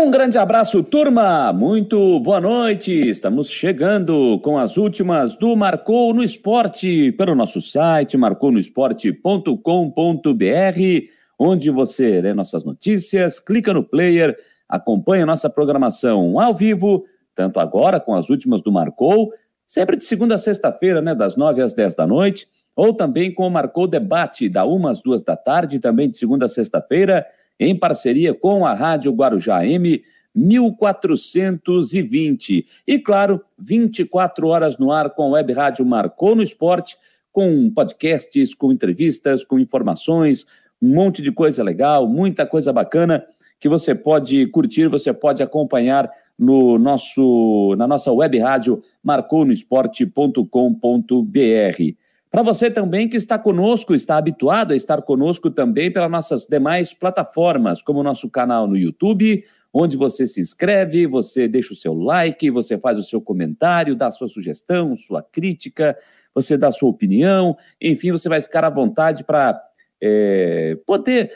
Um grande abraço, turma! Muito boa noite! Estamos chegando com as últimas do Marcou no Esporte pelo nosso site marconosport.com.br, onde você lê nossas notícias, clica no player, acompanha nossa programação ao vivo, tanto agora com as últimas do Marcou, sempre de segunda a sexta-feira, né, das nove às dez da noite, ou também com o Marcou Debate, da uma às duas da tarde, também de segunda a sexta-feira, em parceria com a Rádio Guarujá M 1420. E claro, 24 horas no ar com a Web Rádio Marcou no Esporte, com podcasts, com entrevistas, com informações, um monte de coisa legal, muita coisa bacana que você pode curtir, você pode acompanhar no nosso na nossa web rádio marconosport.com.br. Para você também que está conosco, está habituado a estar conosco também pelas nossas demais plataformas, como o nosso canal no YouTube, onde você se inscreve, você deixa o seu like, você faz o seu comentário, dá sua sugestão, sua crítica, você dá sua opinião, enfim, você vai ficar à vontade para é, poder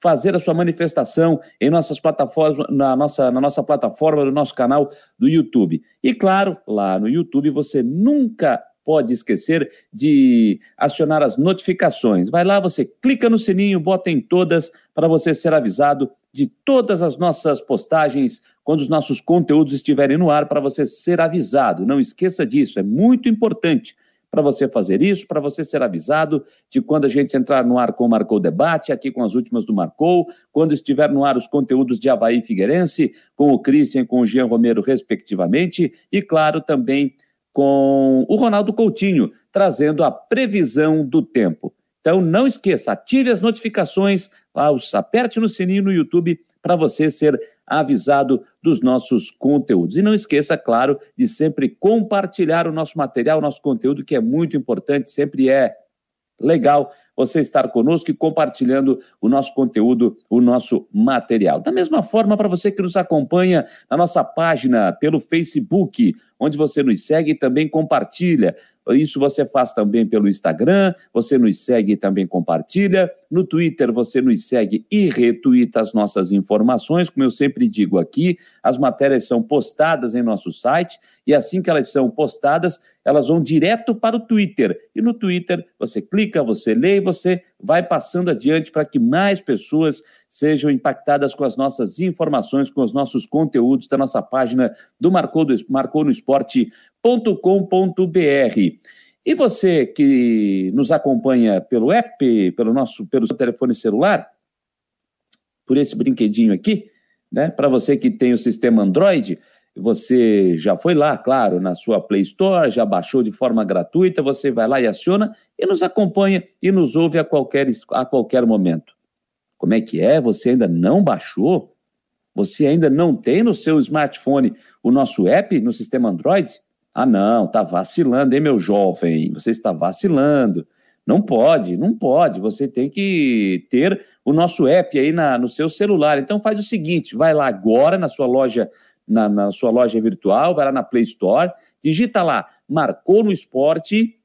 fazer a sua manifestação em nossas plataformas, na nossa, na nossa plataforma, no nosso canal do YouTube. E claro, lá no YouTube você nunca pode esquecer de acionar as notificações. Vai lá, você clica no sininho, bota em todas para você ser avisado de todas as nossas postagens quando os nossos conteúdos estiverem no ar para você ser avisado. Não esqueça disso, é muito importante para você fazer isso, para você ser avisado de quando a gente entrar no ar com o Marcou Debate, aqui com as últimas do Marcou, quando estiver no ar os conteúdos de Havaí Figueirense, com o Christian e com o Jean Romero, respectivamente, e claro, também com o Ronaldo Coutinho, trazendo a previsão do tempo. Então não esqueça, ative as notificações, aperte no sininho no YouTube para você ser avisado dos nossos conteúdos. E não esqueça, claro, de sempre compartilhar o nosso material, o nosso conteúdo, que é muito importante, sempre é legal você estar conosco e compartilhando o nosso conteúdo, o nosso material. Da mesma forma, para você que nos acompanha na nossa página pelo Facebook, onde você nos segue e também compartilha. Isso você faz também pelo Instagram, você nos segue e também compartilha. No Twitter, você nos segue e retuita as nossas informações. Como eu sempre digo aqui, as matérias são postadas em nosso site e assim que elas são postadas, elas vão direto para o Twitter. E no Twitter, você clica, você lê e você vai passando adiante para que mais pessoas sejam impactadas com as nossas informações, com os nossos conteúdos da nossa página do Marcou, do, Marcou no Esporte.com.br. E você que nos acompanha pelo app, pelo nosso pelo seu telefone celular, por esse brinquedinho aqui, né? Para você que tem o sistema Android, você já foi lá, claro, na sua Play Store, já baixou de forma gratuita, você vai lá e aciona e nos acompanha e nos ouve a qualquer, a qualquer momento. Como é que é? Você ainda não baixou? Você ainda não tem no seu smartphone o nosso app no sistema Android? Ah, não, tá vacilando, hein, meu jovem? Você está vacilando. Não pode, não pode. Você tem que ter o nosso app aí na, no seu celular. Então faz o seguinte: vai lá agora na sua loja na, na sua loja virtual, vai lá na Play Store, digita lá, marcou no esporte,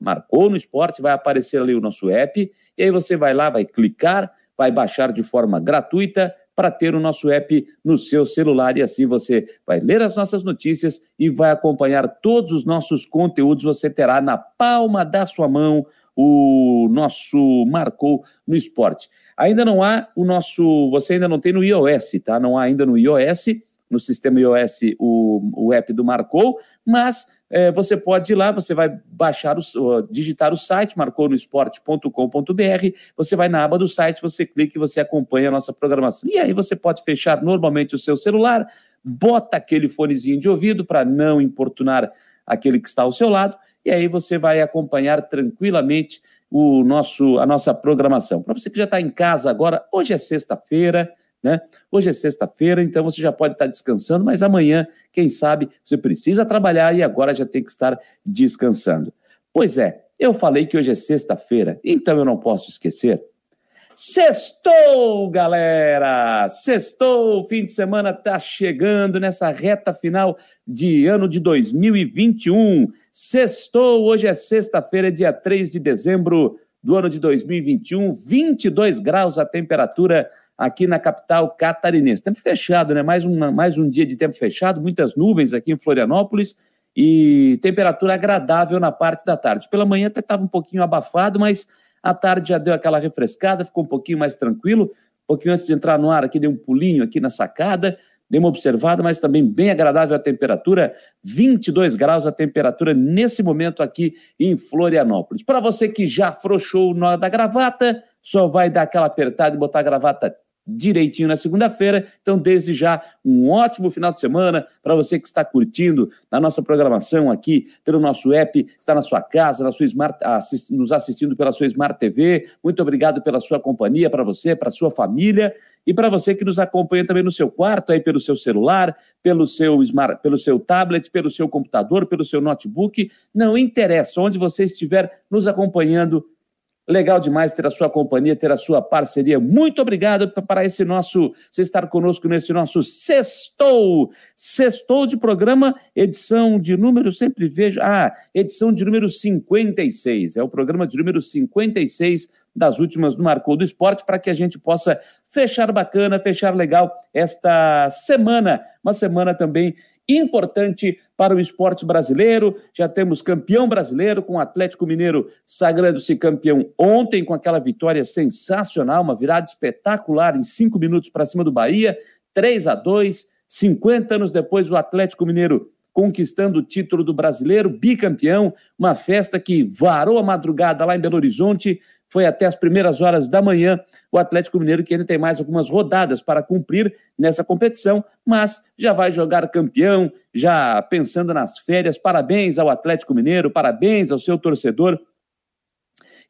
marcou no esporte, vai aparecer ali o nosso app, e aí você vai lá, vai clicar, vai baixar de forma gratuita para ter o nosso app no seu celular e assim você vai ler as nossas notícias e vai acompanhar todos os nossos conteúdos. Você terá na palma da sua mão o nosso Marcou no Esporte. Ainda não há o nosso, você ainda não tem no iOS, tá? Não há ainda no iOS no sistema iOS o, o app do Marcou, mas é, você pode ir lá, você vai baixar, o, digitar o site, marconosport.com.br, você vai na aba do site, você clica e você acompanha a nossa programação. E aí você pode fechar normalmente o seu celular, bota aquele fonezinho de ouvido para não importunar aquele que está ao seu lado, e aí você vai acompanhar tranquilamente o nosso, a nossa programação. Para você que já está em casa agora, hoje é sexta-feira, né? Hoje é sexta-feira, então você já pode estar descansando, mas amanhã, quem sabe, você precisa trabalhar e agora já tem que estar descansando. Pois é, eu falei que hoje é sexta-feira, então eu não posso esquecer. Sextou, galera! Sextou, fim de semana está chegando nessa reta final de ano de 2021. Sextou, hoje é sexta-feira, dia 3 de dezembro do ano de 2021, 22 graus a temperatura aqui na capital catarinense. Tempo fechado, né? Mais, uma, mais um dia de tempo fechado, muitas nuvens aqui em Florianópolis e temperatura agradável na parte da tarde. Pela manhã até estava um pouquinho abafado, mas à tarde já deu aquela refrescada, ficou um pouquinho mais tranquilo. Um pouquinho antes de entrar no ar aqui, dei um pulinho aqui na sacada, dei uma observada, mas também bem agradável a temperatura, 22 graus a temperatura nesse momento aqui em Florianópolis. Para você que já afrouxou o nó da gravata, só vai dar aquela apertada e botar a gravata direitinho na segunda-feira. Então, desde já, um ótimo final de semana para você que está curtindo a nossa programação aqui pelo nosso app, está na sua casa, na sua Smart, assist, nos assistindo pela sua Smart TV. Muito obrigado pela sua companhia, para você, para sua família e para você que nos acompanha também no seu quarto, aí pelo seu celular, pelo seu smart, pelo seu tablet, pelo seu computador, pelo seu notebook. Não interessa onde você estiver nos acompanhando Legal demais ter a sua companhia, ter a sua parceria. Muito obrigado para esse nosso, você estar conosco nesse nosso sextou, sextou de programa, edição de número, sempre vejo, ah, edição de número 56, é o programa de número 56 das últimas do Marcou do Esporte, para que a gente possa fechar bacana, fechar legal esta semana, uma semana também importante para o esporte brasileiro. Já temos campeão brasileiro com o Atlético Mineiro sagrando-se campeão ontem com aquela vitória sensacional, uma virada espetacular em cinco minutos para cima do Bahia, 3 a 2 50 anos depois, o Atlético Mineiro conquistando o título do brasileiro, bicampeão, uma festa que varou a madrugada lá em Belo Horizonte, foi até as primeiras horas da manhã. O Atlético Mineiro, que ainda tem mais algumas rodadas para cumprir nessa competição, mas já vai jogar campeão, já pensando nas férias. Parabéns ao Atlético Mineiro, parabéns ao seu torcedor.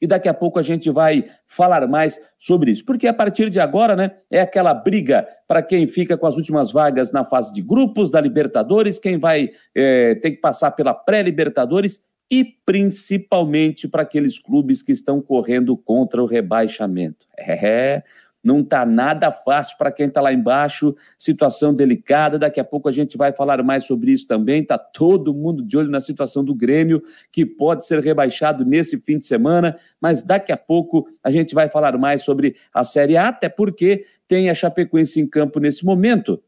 E daqui a pouco a gente vai falar mais sobre isso. Porque a partir de agora, né, é aquela briga para quem fica com as últimas vagas na fase de grupos da Libertadores, quem vai é, ter que passar pela pré-Libertadores e principalmente para aqueles clubes que estão correndo contra o rebaixamento. É, não está nada fácil para quem está lá embaixo, situação delicada. Daqui a pouco a gente vai falar mais sobre isso também. Está todo mundo de olho na situação do Grêmio, que pode ser rebaixado nesse fim de semana, mas daqui a pouco a gente vai falar mais sobre a Série A, até porque tem a Chapecoense em campo nesse momento.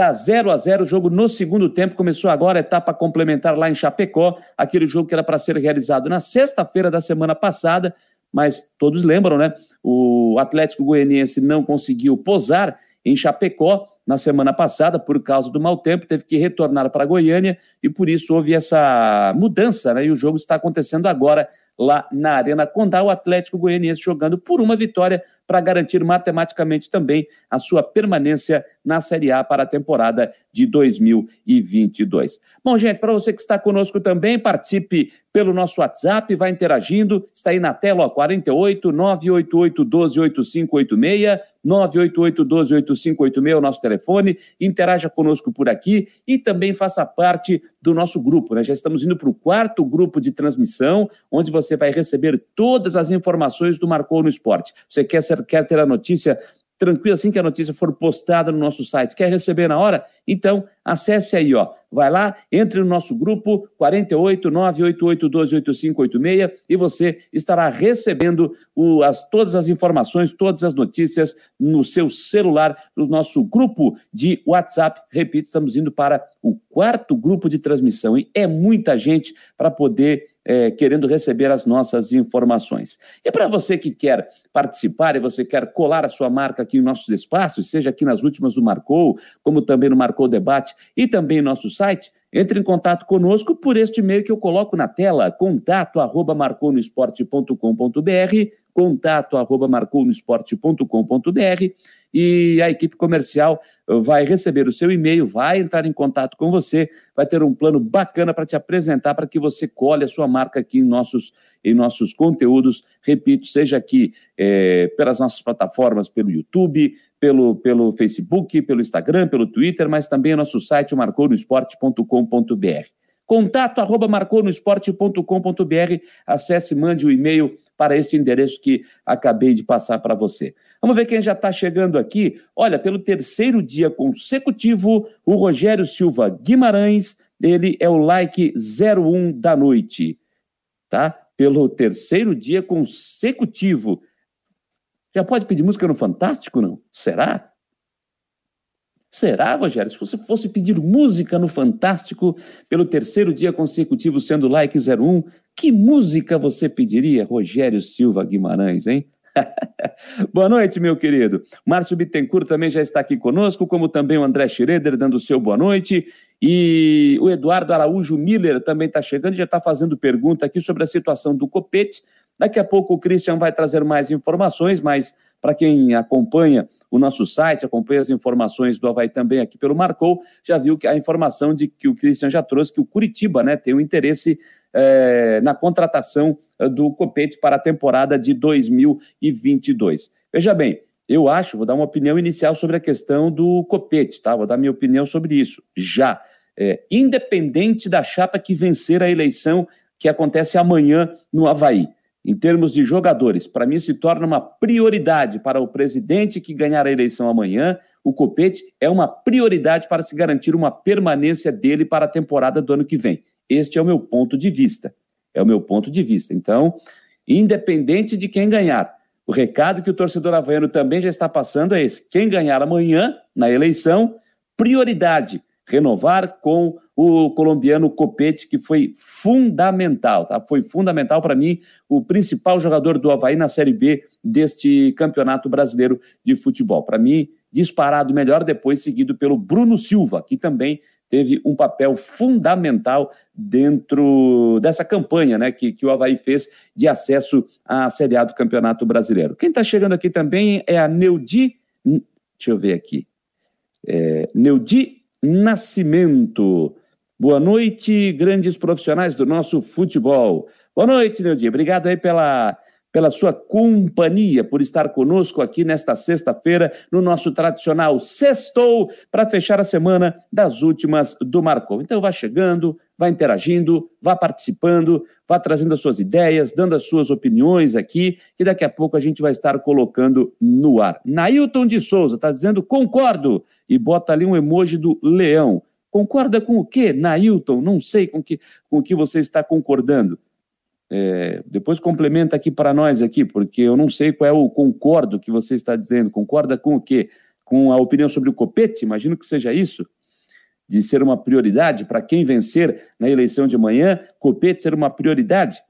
Tá 0 a 0 o jogo no segundo tempo. Começou agora a etapa complementar lá em Chapecó, aquele jogo que era para ser realizado na sexta-feira da semana passada, mas todos lembram, né? O Atlético Goianiense não conseguiu posar em Chapecó na semana passada por causa do mau tempo, teve que retornar para Goiânia e por isso houve essa mudança, né? E o jogo está acontecendo agora lá na Arena Condá, o Atlético Goianiense jogando por uma vitória para garantir matematicamente também a sua permanência na Série A para a temporada de 2022. Bom, gente, para você que está conosco também, participe pelo nosso WhatsApp, vai interagindo, está aí na tela, ó, 48 988 12 8586, 988 12 8586 é o nosso telefone, interaja conosco por aqui e também faça parte do nosso grupo, né? Já estamos indo para o quarto grupo de transmissão, onde você vai receber todas as informações do Marcou no Esporte. Você quer ser quer ter a notícia tranquila assim que a notícia for postada no nosso site. Quer receber na hora? Então, acesse aí, ó. Vai lá, entre no nosso grupo 48 988 e você estará recebendo o, as, todas as informações, todas as notícias no seu celular, no nosso grupo de WhatsApp. Repito, estamos indo para o quarto grupo de transmissão e é muita gente para poder é, querendo receber as nossas informações. E para você que quer participar e você quer colar a sua marca aqui em nossos espaços, seja aqui nas últimas do Marcou, como também no Marcou Debate e também nosso site, entre em contato conosco por este e-mail que eu coloco na tela, contato arroba marconosport.com.br, contato arroba marconosport.com.br e a equipe comercial vai receber o seu e-mail, vai entrar em contato com você, vai ter um plano bacana para te apresentar para que você colhe a sua marca aqui em nossos, em nossos conteúdos. Repito, seja aqui é, pelas nossas plataformas, pelo YouTube, pelo, pelo Facebook, pelo Instagram, pelo Twitter, mas também o nosso site, marconosport.com.br. Contato arroba marconosport.com.br. Acesse, mande o um e-mail para este endereço que acabei de passar para você. Vamos ver quem já está chegando aqui. Olha, pelo terceiro dia consecutivo, o Rogério Silva Guimarães, ele é o like 01 da noite, tá? Pelo terceiro dia consecutivo. Já pode pedir música no Fantástico, não? Será? Será, Rogério? Se você fosse pedir música no Fantástico pelo terceiro dia consecutivo sendo like 01, que música você pediria, Rogério Silva Guimarães, hein? Boa noite, meu querido. Márcio Bittencourt também já está aqui conosco, como também o André Schroeder dando o seu boa noite. E o Eduardo Araújo Miller também está chegando e já está fazendo pergunta aqui sobre a situação do Copete. Daqui a pouco o Christian vai trazer mais informações, mas para quem acompanha o nosso site, acompanha as informações do Havaí também aqui pelo Marcou, já viu que a informação de que o Christian já trouxe que o Curitiba né, tem um interesse é, na contratação eh, do Copete para a temporada de 2022. Veja bem, eu acho, vou dar uma opinião inicial sobre a questão do Copete, tá? Vou dar minha opinião sobre isso, já. É, independente da chapa que vencer a eleição que acontece amanhã no Havaí em termos de jogadores, para mim se torna uma prioridade para o presidente que ganhar a eleição amanhã. O Copete é uma prioridade para se garantir uma permanência dele para a temporada do ano que vem. Este é o meu ponto de vista. É o meu ponto de vista. Então, independente de quem ganhar, o recado que o torcedor havaiano também já está passando é esse: quem ganhar amanhã na eleição, prioridade renovar com o colombiano Copete, que foi fundamental, tá? Foi fundamental para mim, o principal jogador do Havaí na Série B deste Campeonato Brasileiro de Futebol. Para mim, disparado melhor, depois seguido pelo Bruno Silva, que também teve um papel fundamental dentro dessa campanha né, que, que o Havaí fez de acesso à Série A do Campeonato Brasileiro. Quem está chegando aqui também é a Neudi. Deixa eu ver aqui. É, Neudi Nascimento. Boa noite, grandes profissionais do nosso futebol. Boa noite, Neudi. Obrigado aí pela, pela sua companhia, por estar conosco aqui nesta sexta-feira, no nosso tradicional Sextou, para fechar a semana das últimas do Marcou. Então, vá chegando, vá interagindo, vá participando, vá trazendo as suas ideias, dando as suas opiniões aqui, que daqui a pouco a gente vai estar colocando no ar. Nailton de Souza está dizendo concordo e bota ali um emoji do leão. Concorda com o quê, Nailton? Não sei com que, com o que você está concordando. É, depois complementa aqui para nós aqui, porque eu não sei qual é o concordo que você está dizendo. Concorda com o quê? Com a opinião sobre o copete? Imagino que seja isso. De ser uma prioridade para quem vencer na eleição de amanhã, copete ser uma prioridade?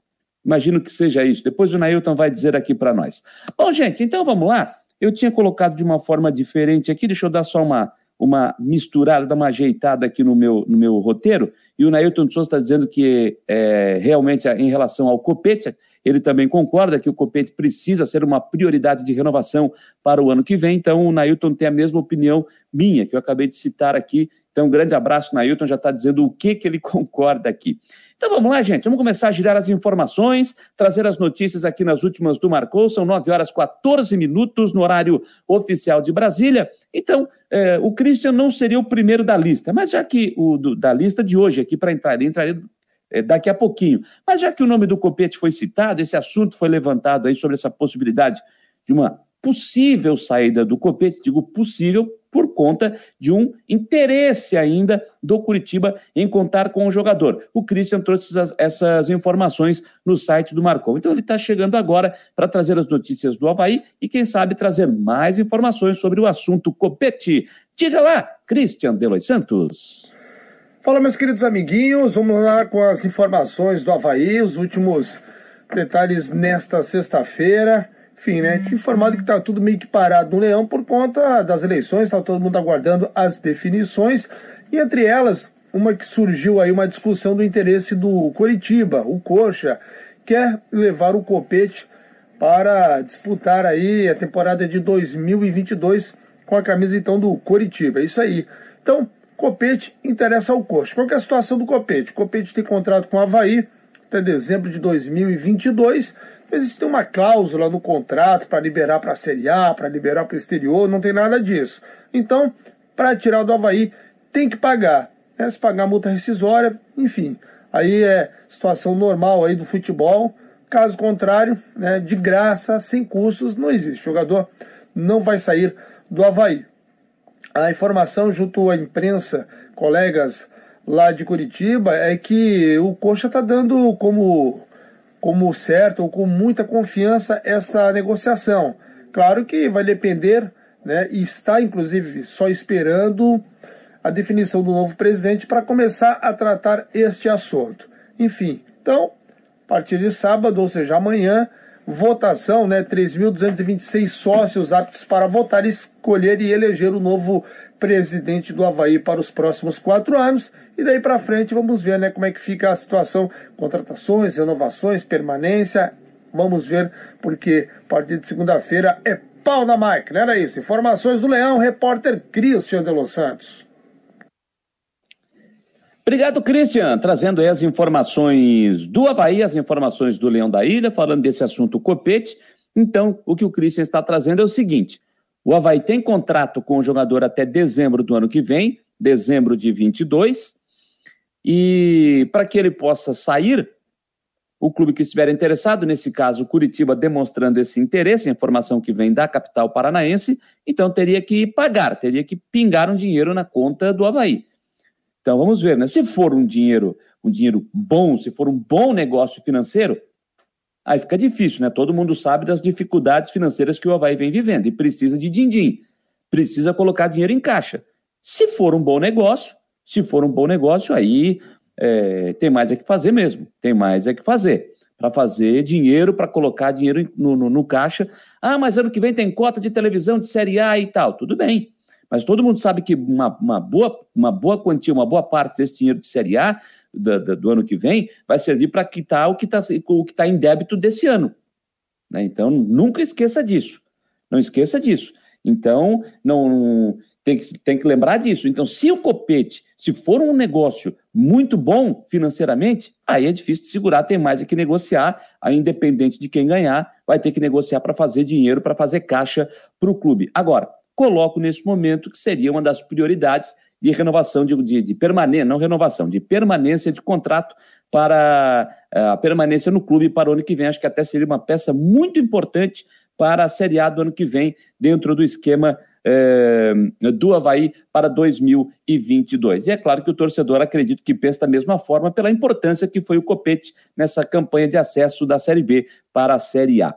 Imagino que seja isso. Depois o Nailton vai dizer aqui para nós. Bom, gente, então vamos lá. Eu tinha colocado de uma forma diferente aqui, deixa eu dar só uma, uma misturada, dar uma ajeitada aqui no meu, no meu roteiro, e o Nailton Souza está dizendo que é, realmente em relação ao Copete, ele também concorda que o Copete precisa ser uma prioridade de renovação para o ano que vem, então o Nailton tem a mesma opinião minha, que eu acabei de citar aqui, então um grande abraço, Nailton, já está dizendo o que, que ele concorda aqui. Então vamos lá, gente. Vamos começar a girar as informações, trazer as notícias aqui nas últimas do Marcou. São 9 horas 14 minutos no horário oficial de Brasília. Então, é, o Christian não seria o primeiro da lista, mas já que o do, da lista de hoje aqui para entrar, ele entraria é, daqui a pouquinho. Mas já que o nome do Copete foi citado, esse assunto foi levantado aí sobre essa possibilidade de uma possível saída do Copete, digo possível por conta de um interesse ainda do Curitiba em contar com o jogador. O Christian trouxe essas, informações no site do Marcou. Então ele está chegando agora para trazer as notícias do Havaí e, quem sabe, trazer mais informações sobre o assunto Copete. Diga lá, Christian Delois Santos. Fala, meus queridos amiguinhos, vamos lá com as informações do Havaí, os últimos detalhes nesta sexta-feira. Enfim, né? Informado que está tudo meio que parado no Leão por conta das eleições, está todo mundo aguardando as definições. E entre elas, uma que surgiu aí, uma discussão do interesse do Coritiba, o Coxa, quer levar o Copete para disputar aí a temporada de 2022 com a camisa então do Coritiba. É isso aí. Então, Copete interessa ao Coxa. Qual é a situação do Copete? O Copete tem contrato com o Havaí até dezembro de 2022 Existe uma cláusula no contrato para liberar para a Série A, para liberar para o exterior, não tem nada disso. Então, para tirar do Havaí, tem que pagar. Né? Se pagar multa rescisória, enfim. Aí é situação normal aí do futebol. Caso contrário, né, de graça, sem custos, não existe. O jogador não vai sair do Havaí. A informação junto à imprensa, colegas lá de Curitiba, é que o Coxa está dando como como certo ou com muita confiança essa negociação. Claro que vai depender, né, e está inclusive só esperando a definição do novo presidente para começar a tratar este assunto. Enfim, então, a partir de sábado, ou seja, amanhã, votação, né, 3.226 sócios aptos para votar, escolher e eleger o novo presidente do Havaí para os próximos quatro anos. E daí para frente vamos ver né, como é que fica a situação, contratações, renovações, permanência. Vamos ver, porque a partir de segunda-feira é pau na máquina, era isso. Informações do Leão, repórter Christian de Los Santos. Obrigado, Christian, trazendo aí as informações do Havaí, as informações do Leão da Ilha, falando desse assunto copete. Então, o que o Christian está trazendo é o seguinte: o Havaí tem contrato com o jogador até dezembro do ano que vem, dezembro de 22, e para que ele possa sair, o clube que estiver interessado, nesse caso Curitiba, demonstrando esse interesse, informação que vem da capital paranaense, então teria que pagar, teria que pingar um dinheiro na conta do Havaí. Então vamos ver, né? Se for um dinheiro, um dinheiro bom, se for um bom negócio financeiro, aí fica difícil, né? Todo mundo sabe das dificuldades financeiras que o Havaí vem vivendo e precisa de din-din, precisa colocar dinheiro em caixa. Se for um bom negócio, se for um bom negócio, aí é, tem mais é que fazer mesmo, tem mais é que fazer. Para fazer dinheiro, para colocar dinheiro no, no, no caixa. Ah, mas ano que vem tem cota de televisão de Série A e tal. Tudo bem. Mas todo mundo sabe que uma, uma, boa, uma boa quantia, uma boa parte desse dinheiro de Série A do, do, do ano que vem vai servir para quitar o que está tá em débito desse ano. Né? Então, nunca esqueça disso. Não esqueça disso. Então, não tem que, tem que lembrar disso. Então, se o copete, se for um negócio muito bom financeiramente, aí é difícil de segurar, tem mais é que negociar, aí independente de quem ganhar, vai ter que negociar para fazer dinheiro, para fazer caixa para o clube. Agora, coloco nesse momento que seria uma das prioridades de renovação, de, de, de permanência, não renovação, de permanência de contrato para eh, a permanência no clube para o ano que vem. Acho que até seria uma peça muito importante para a Série A do ano que vem, dentro do esquema eh, do Havaí para 2022. E é claro que o torcedor acredito que pensa da mesma forma pela importância que foi o Copete nessa campanha de acesso da Série B para a Série A.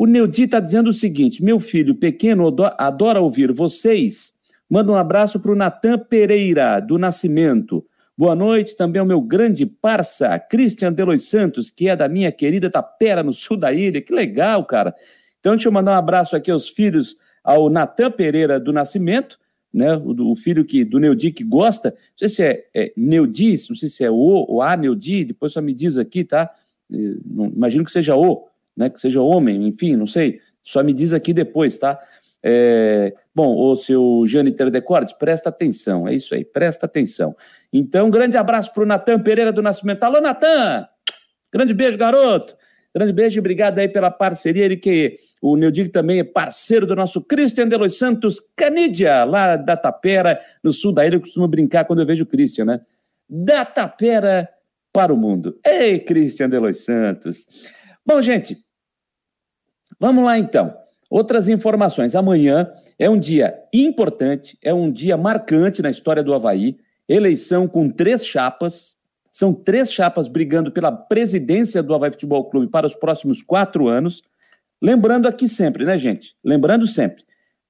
O Neudi está dizendo o seguinte: meu filho pequeno adora ouvir vocês. Manda um abraço para o Natan Pereira, do Nascimento. Boa noite também ao meu grande parça, Christian Delois Santos, que é da minha querida Tapera, no sul da ilha. Que legal, cara. Então, deixa eu mandar um abraço aqui aos filhos, ao Natan Pereira do Nascimento, né? O, o, filho que, do Neudi que gosta. Não sei se é, é Neudi, não sei se é O ou A Neudi, depois só me diz aqui, tá? Imagino que seja O né, que seja homem, enfim, não sei, só me diz aqui depois, tá? É, bom, o seu Jâniter Decortes, presta atenção, é isso aí, presta atenção. Então, grande abraço para o Natan Pereira do Nascimento. Alô, Natan! Grande beijo, garoto! Grande beijo obrigado aí pela parceria. Ele que o Neudig também é parceiro do nosso Christian de Los Santos Canidia, lá da Tapera, no sul da ilha. Eu costumo brincar quando eu vejo o Christian, né? Da Tapera para o mundo. Ei, Christian de Los Santos! Bom, gente, Vamos lá então. Outras informações. Amanhã é um dia importante, é um dia marcante na história do Havaí. Eleição com três chapas. São três chapas brigando pela presidência do Havaí Futebol Clube para os próximos quatro anos. Lembrando aqui sempre, né, gente? Lembrando sempre.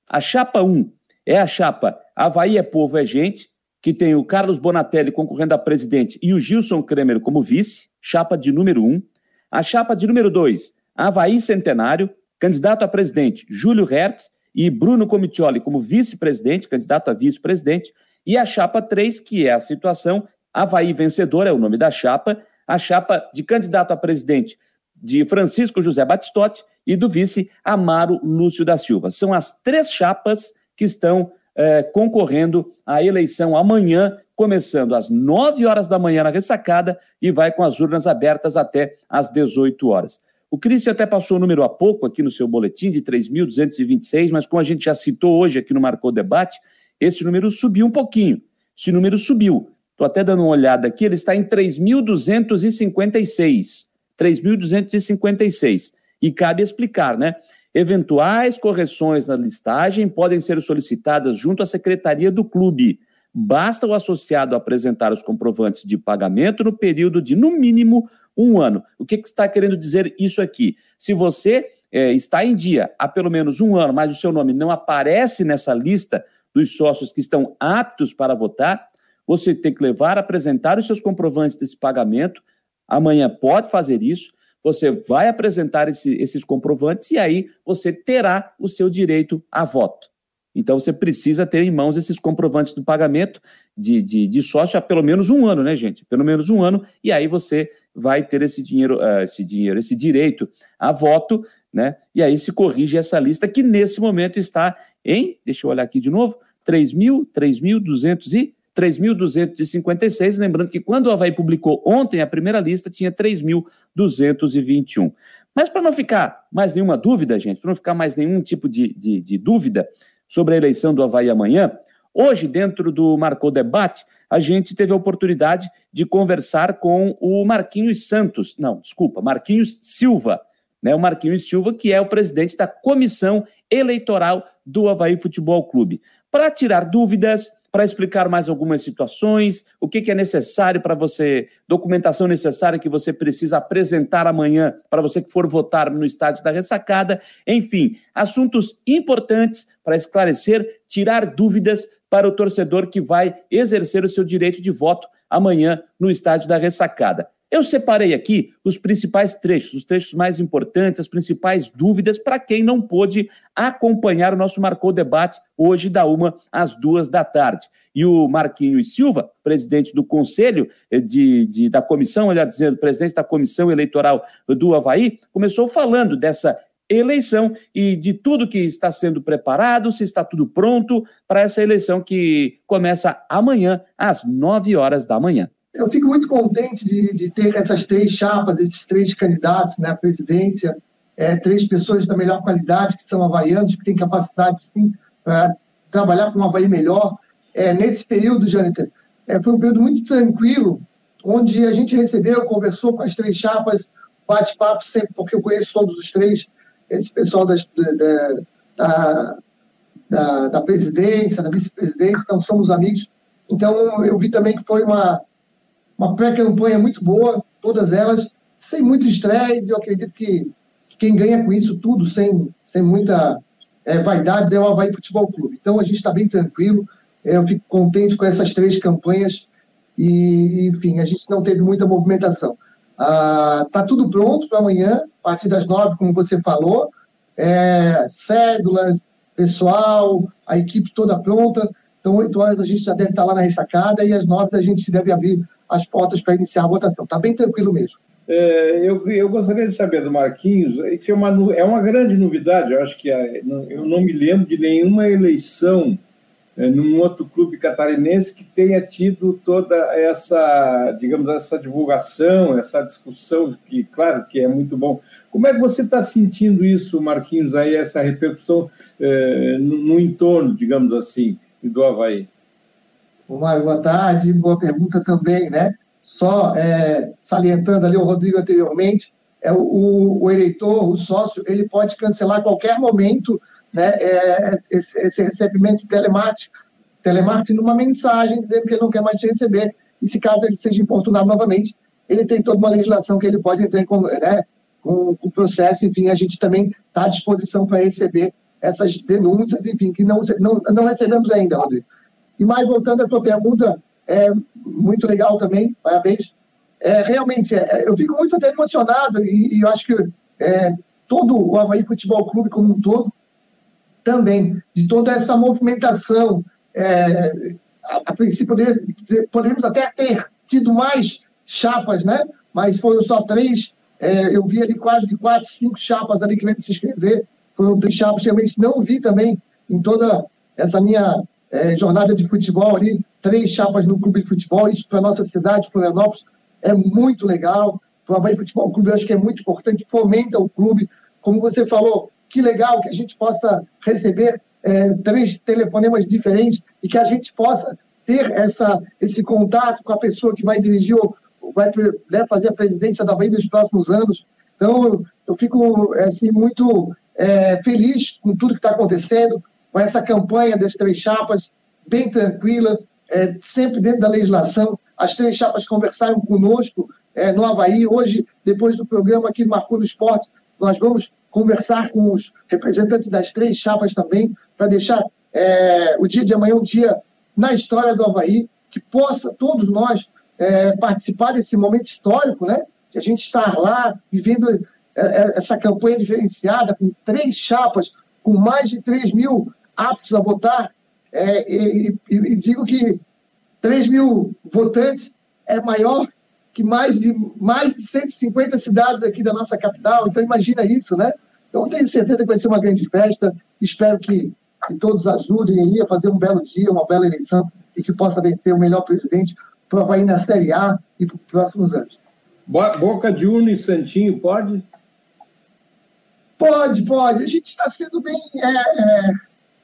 A chapa 1 é a chapa Havaí é Povo é Gente, que tem o Carlos Bonatelli concorrendo a presidente e o Gilson Kremer como vice, chapa de número 1. A chapa de número 2, Havaí Centenário, candidato a presidente Júlio Hertz e Bruno Comitioli como vice-presidente, candidato a vice-presidente, e a chapa 3, que é a situação Havaí vencedor, é o nome da chapa, a chapa de candidato a presidente de Francisco José Batistotti e do vice Amaro Lúcio da Silva. São as três chapas que estão eh, concorrendo à eleição amanhã, começando às 9 horas da manhã na ressacada e vai com as urnas abertas até às 18 horas. O Cristian até passou o número há pouco aqui no seu boletim de 3.226, mas como a gente já citou hoje aqui no Marcou Debate, esse número subiu um pouquinho. Esse número subiu. Estou até dando uma olhada aqui, ele está em 3.256. 3.256. E cabe explicar, né? Eventuais correções na listagem podem ser solicitadas junto à secretaria do clube. Basta o associado apresentar os comprovantes de pagamento no período de, no mínimo, um ano. O que, que está querendo dizer isso aqui? Se você é, está em dia há pelo menos um ano, mas o seu nome não aparece nessa lista dos sócios que estão aptos para votar, você tem que levar, apresentar os seus comprovantes desse pagamento. Amanhã pode fazer isso. Você vai apresentar esse, esses comprovantes e aí você terá o seu direito a voto. Então você precisa ter em mãos esses comprovantes do pagamento de, de, de, sócio há pelo menos um ano, né, gente? Pelo menos um ano, e aí você vai ter esse dinheiro, uh, esse dinheiro, esse direito a voto, né? E aí se corrige essa lista que nesse momento está em, deixa eu olhar aqui de novo, 3.000, 3.200 e 3.256, lembrando que quando o Havaí publicou ontem a primeira lista, tinha 3.221. Mas para não ficar mais nenhuma dúvida, gente, para não ficar mais nenhum tipo de, de, de, dúvida sobre a eleição do Havaí amanhã, hoje, dentro do Marcou Debate, a gente teve a oportunidade de conversar com o Marquinhos Santos, não, desculpa, Marquinhos Silva, né, o Marquinhos Silva, que é o presidente da comissão eleitoral do Havaí Futebol Clube. Para tirar dúvidas, para explicar mais algumas situações, o que, que é necessário para você, documentação necessária que você precisa apresentar amanhã para você que for votar no estádio da ressacada, enfim, assuntos importantes para esclarecer, tirar dúvidas para o torcedor que vai exercer o seu direito de voto amanhã no estádio da ressacada. Eu separei aqui os principais trechos, os trechos mais importantes, as principais dúvidas para quem não pôde acompanhar o nosso Marcou Debate hoje da uma às duas da tarde. E o Marquinhos Silva, presidente do Conselho de, de, da comissão, melhor dizendo, presidente da comissão eleitoral do Havaí, começou falando dessa eleição. E de tudo que está sendo preparado, se está tudo pronto para essa eleição que começa amanhã às nove horas da manhã. Eu fico muito contente de, de ter essas três chapas, esses três candidatos né, à presidência, é, três pessoas da melhor qualidade, que são havaianos, que têm capacidade, sim, para trabalhar com um Havaí melhor. É, nesse período, Jâniter, é, foi um período muito tranquilo, onde a gente recebeu, conversou com as três chapas, bate-papo sempre, porque eu conheço todos os três, esse pessoal da, da, da, da presidência, da vice-presidência, então somos amigos. Então, eu vi também que foi uma, uma pré-campanha muito boa, todas elas, sem muito estresse. Eu acredito que quem ganha com isso tudo, sem, sem muita é, vaidades, é o Havaí Futebol Clube. Então a gente está bem tranquilo. É, eu fico contente com essas três campanhas e, enfim, a gente não teve muita movimentação. Está ah, tudo pronto para amanhã, a partir das nove, como você falou. É, cédulas, pessoal, a equipe toda pronta. Então, oito horas a gente já deve estar lá na ressacada e às nove a gente deve abrir as portas para iniciar a votação. Está bem tranquilo mesmo. É, eu, eu gostaria de saber do Marquinhos, isso é uma, é uma grande novidade, eu acho que eu não me lembro de nenhuma eleição num outro clube catarinense que tenha tido toda essa, digamos, essa divulgação, essa discussão, que claro que é muito bom. Como é que você está sentindo isso, Marquinhos, aí, essa repercussão é, no, no entorno, digamos assim, do Havaí? Mário, boa tarde. Boa pergunta também, né? Só é, salientando ali o Rodrigo anteriormente, é, o, o, eleitor, o sócio, ele pode cancelar a qualquer momento né, é, esse, esse, recebimento telemático, telemarketing numa mensagem dizendo que ele não quer mais te receber. E se caso ele seja importunado novamente, ele tem toda uma legislação que ele pode entrar com, né, com, com o processo. Enfim, a gente também está à disposição para receber essas denúncias, enfim, que não, não, não recebemos ainda, Rodrigo. E mais voltando à tua pergunta, é muito legal também, parabéns. É, realmente, é, eu fico muito até emocionado e, e eu acho que é, todo o Havaí Futebol Clube como um todo, também, de toda essa movimentação, é, a, a, princípio poderíamos até ter tido mais chapas, né? mas foram só três, é, eu vi ali quase quatro, cinco chapas ali que vêm se inscrever, foram três chapas, realmente não vi também em toda essa minha é, jornada de futebol ali, três chapas no clube de futebol, isso para a nossa cidade, Florianópolis, é muito legal. O Havaí Futebol Clube eu acho que é muito importante, fomenta o clube. Como você falou, que legal que a gente possa receber é, três telefonemas diferentes e que a gente possa ter essa, esse contato com a pessoa que vai dirigir ou vai né, fazer a presidência da Bahia nos próximos anos. Então, eu, fico assim, muito é, feliz com tudo que está acontecendo com essa campanha das três chapas, bem tranquila, é, sempre dentro da legislação. As três chapas conversaram conosco é, no Havaí. Hoje, depois do programa aqui no Marcou no Esporte, nós vamos conversar com os representantes das três chapas também, para deixar é, o dia de amanhã um dia na história do Havaí, que possa todos nós é, participar desse momento histórico, né? De a gente estar lá vivendo é, é, essa campanha diferenciada, com três chapas, com mais de 3 mil aptos a votar. É, e, e, e digo que 3 mil votantes é maior que mais de, mais de 150 cidades aqui da nossa capital. Então, imagina isso, né? Então, tenho certeza que vai ser uma grande festa. Espero que, que todos ajudem aí a fazer um belo dia, uma bela eleição e que possa vencer o melhor presidente para o na Série A e para os próximos anos. Boca de Uno e Santinho, pode? Pode, pode. A gente está sendo bem, é, é,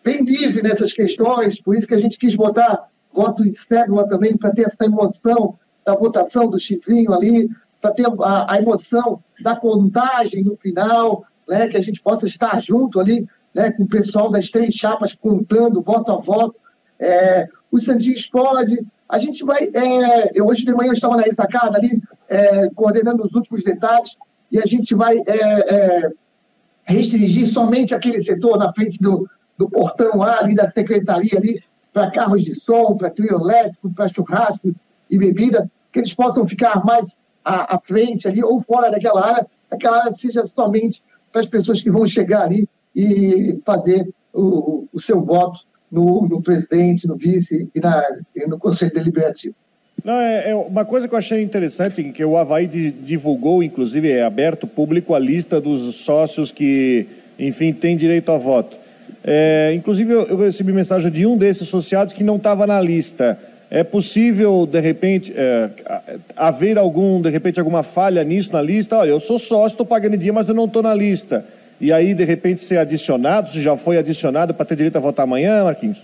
bem livre nessas questões, por isso que a gente quis botar voto em cédula também, para ter essa emoção da votação do xizinho ali, para ter a, a, emoção da contagem no final, né, que a gente possa estar junto ali, né, com o pessoal das três chapas contando voto a voto. É, os Santinhos pode. A gente vai. É, eu, hoje de manhã eu estava na ressacada ali, é, coordenando os últimos detalhes, e a gente vai é, é, restringir somente aquele setor na frente do, do portão lá, ali da secretaria ali, para carros de som, para trio elétrico, para churrasco e bebida, que eles possam ficar mais à, à frente ali ou fora daquela área, aquela área seja somente para as pessoas que vão chegar ali e fazer o, o seu voto no, no presidente, no vice e, na, e no conselho deliberativo. Não, é, é, uma coisa que eu achei interessante, que o Havaí divulgou, inclusive é aberto público a lista dos sócios que, enfim, têm direito a voto. É, inclusive, eu, eu, recebi mensagem de um desses associados que não estava na lista. É possível, de repente, é, haver algum, de repente, alguma falha nisso na lista? Olha, eu sou sócio, estou pagando dia, mas eu não estou na lista e aí, de repente, ser adicionado, se já foi adicionado para ter direito a votar amanhã, Marquinhos?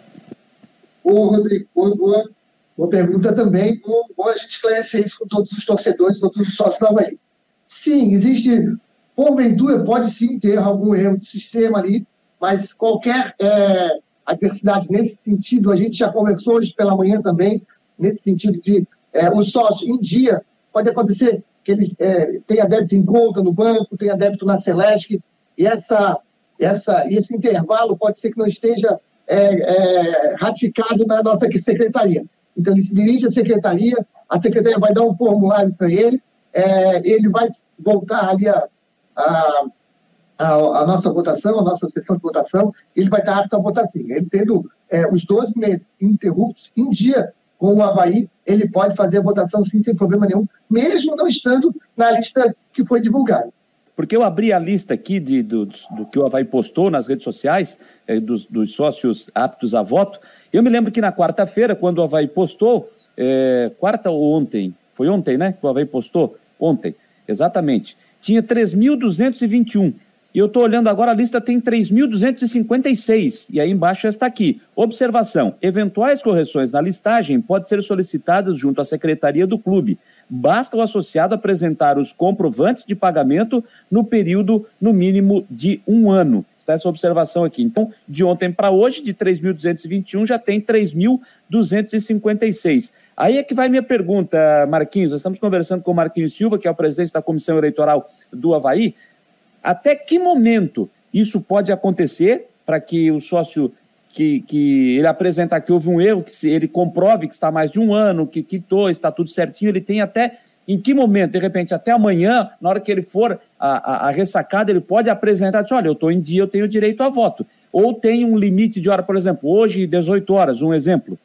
Ô, Rodrigo, boa, boa pergunta também. Bom, bom a gente esclarecer isso com todos os torcedores, todos os sócios do Havaí. Sim, existe, porventura, pode sim ter algum erro de sistema ali, mas qualquer é, adversidade nesse sentido, a gente já conversou hoje pela manhã também, nesse sentido de é, o sócio em dia, pode acontecer que ele é, tenha débito em conta no banco, tenha débito na Celeste, e essa, essa, esse intervalo pode ser que não esteja é, é, ratificado na nossa secretaria. Então, ele se dirige à secretaria, a secretaria vai dar um formulário para ele, é, ele vai voltar ali a, a, a, a, nossa votação, a nossa sessão de votação, ele vai estar apto a votar sim. Ele tendo é, os 12 meses interruptos em dia com o Havaí, ele pode fazer a votação sim, sem problema nenhum, mesmo não estando na lista que foi divulgada. Porque eu abri a lista aqui de, do, do que o Havaí postou nas redes sociais, é, dos, dos, sócios aptos a voto. Eu me lembro que na quarta-feira, quando o Havaí postou, é, quarta ou ontem, foi ontem, né? Que o Havaí postou? Ontem, exatamente. Tinha 3.221. E eu estou olhando agora, a lista tem 3.256. E aí embaixo está aqui. Observação: eventuais correções na listagem podem ser solicitadas junto à secretaria do clube basta o associado apresentar os comprovantes de pagamento no período, no mínimo, de um ano. Está essa observação aqui. Então, de ontem para hoje, de 3.221, já tem 3.256. Aí é que vai minha pergunta, Marquinhos. Nós estamos conversando com o Marquinhos Silva, que é o presidente da Comissão Eleitoral do Havaí. Até que momento isso pode acontecer para que o sócio que, que ele apresentar que houve um erro, que ele comprove que está mais de um ano, que quitou, está tudo certinho, ele tem até em que momento, de repente, até amanhã, na hora que ele for a, a, a ressacada, ele pode apresentar, diz, olha, eu estou em dia, eu tenho direito a voto. Ou tem um limite de hora, por exemplo, hoje, 18 horas, um exemplo.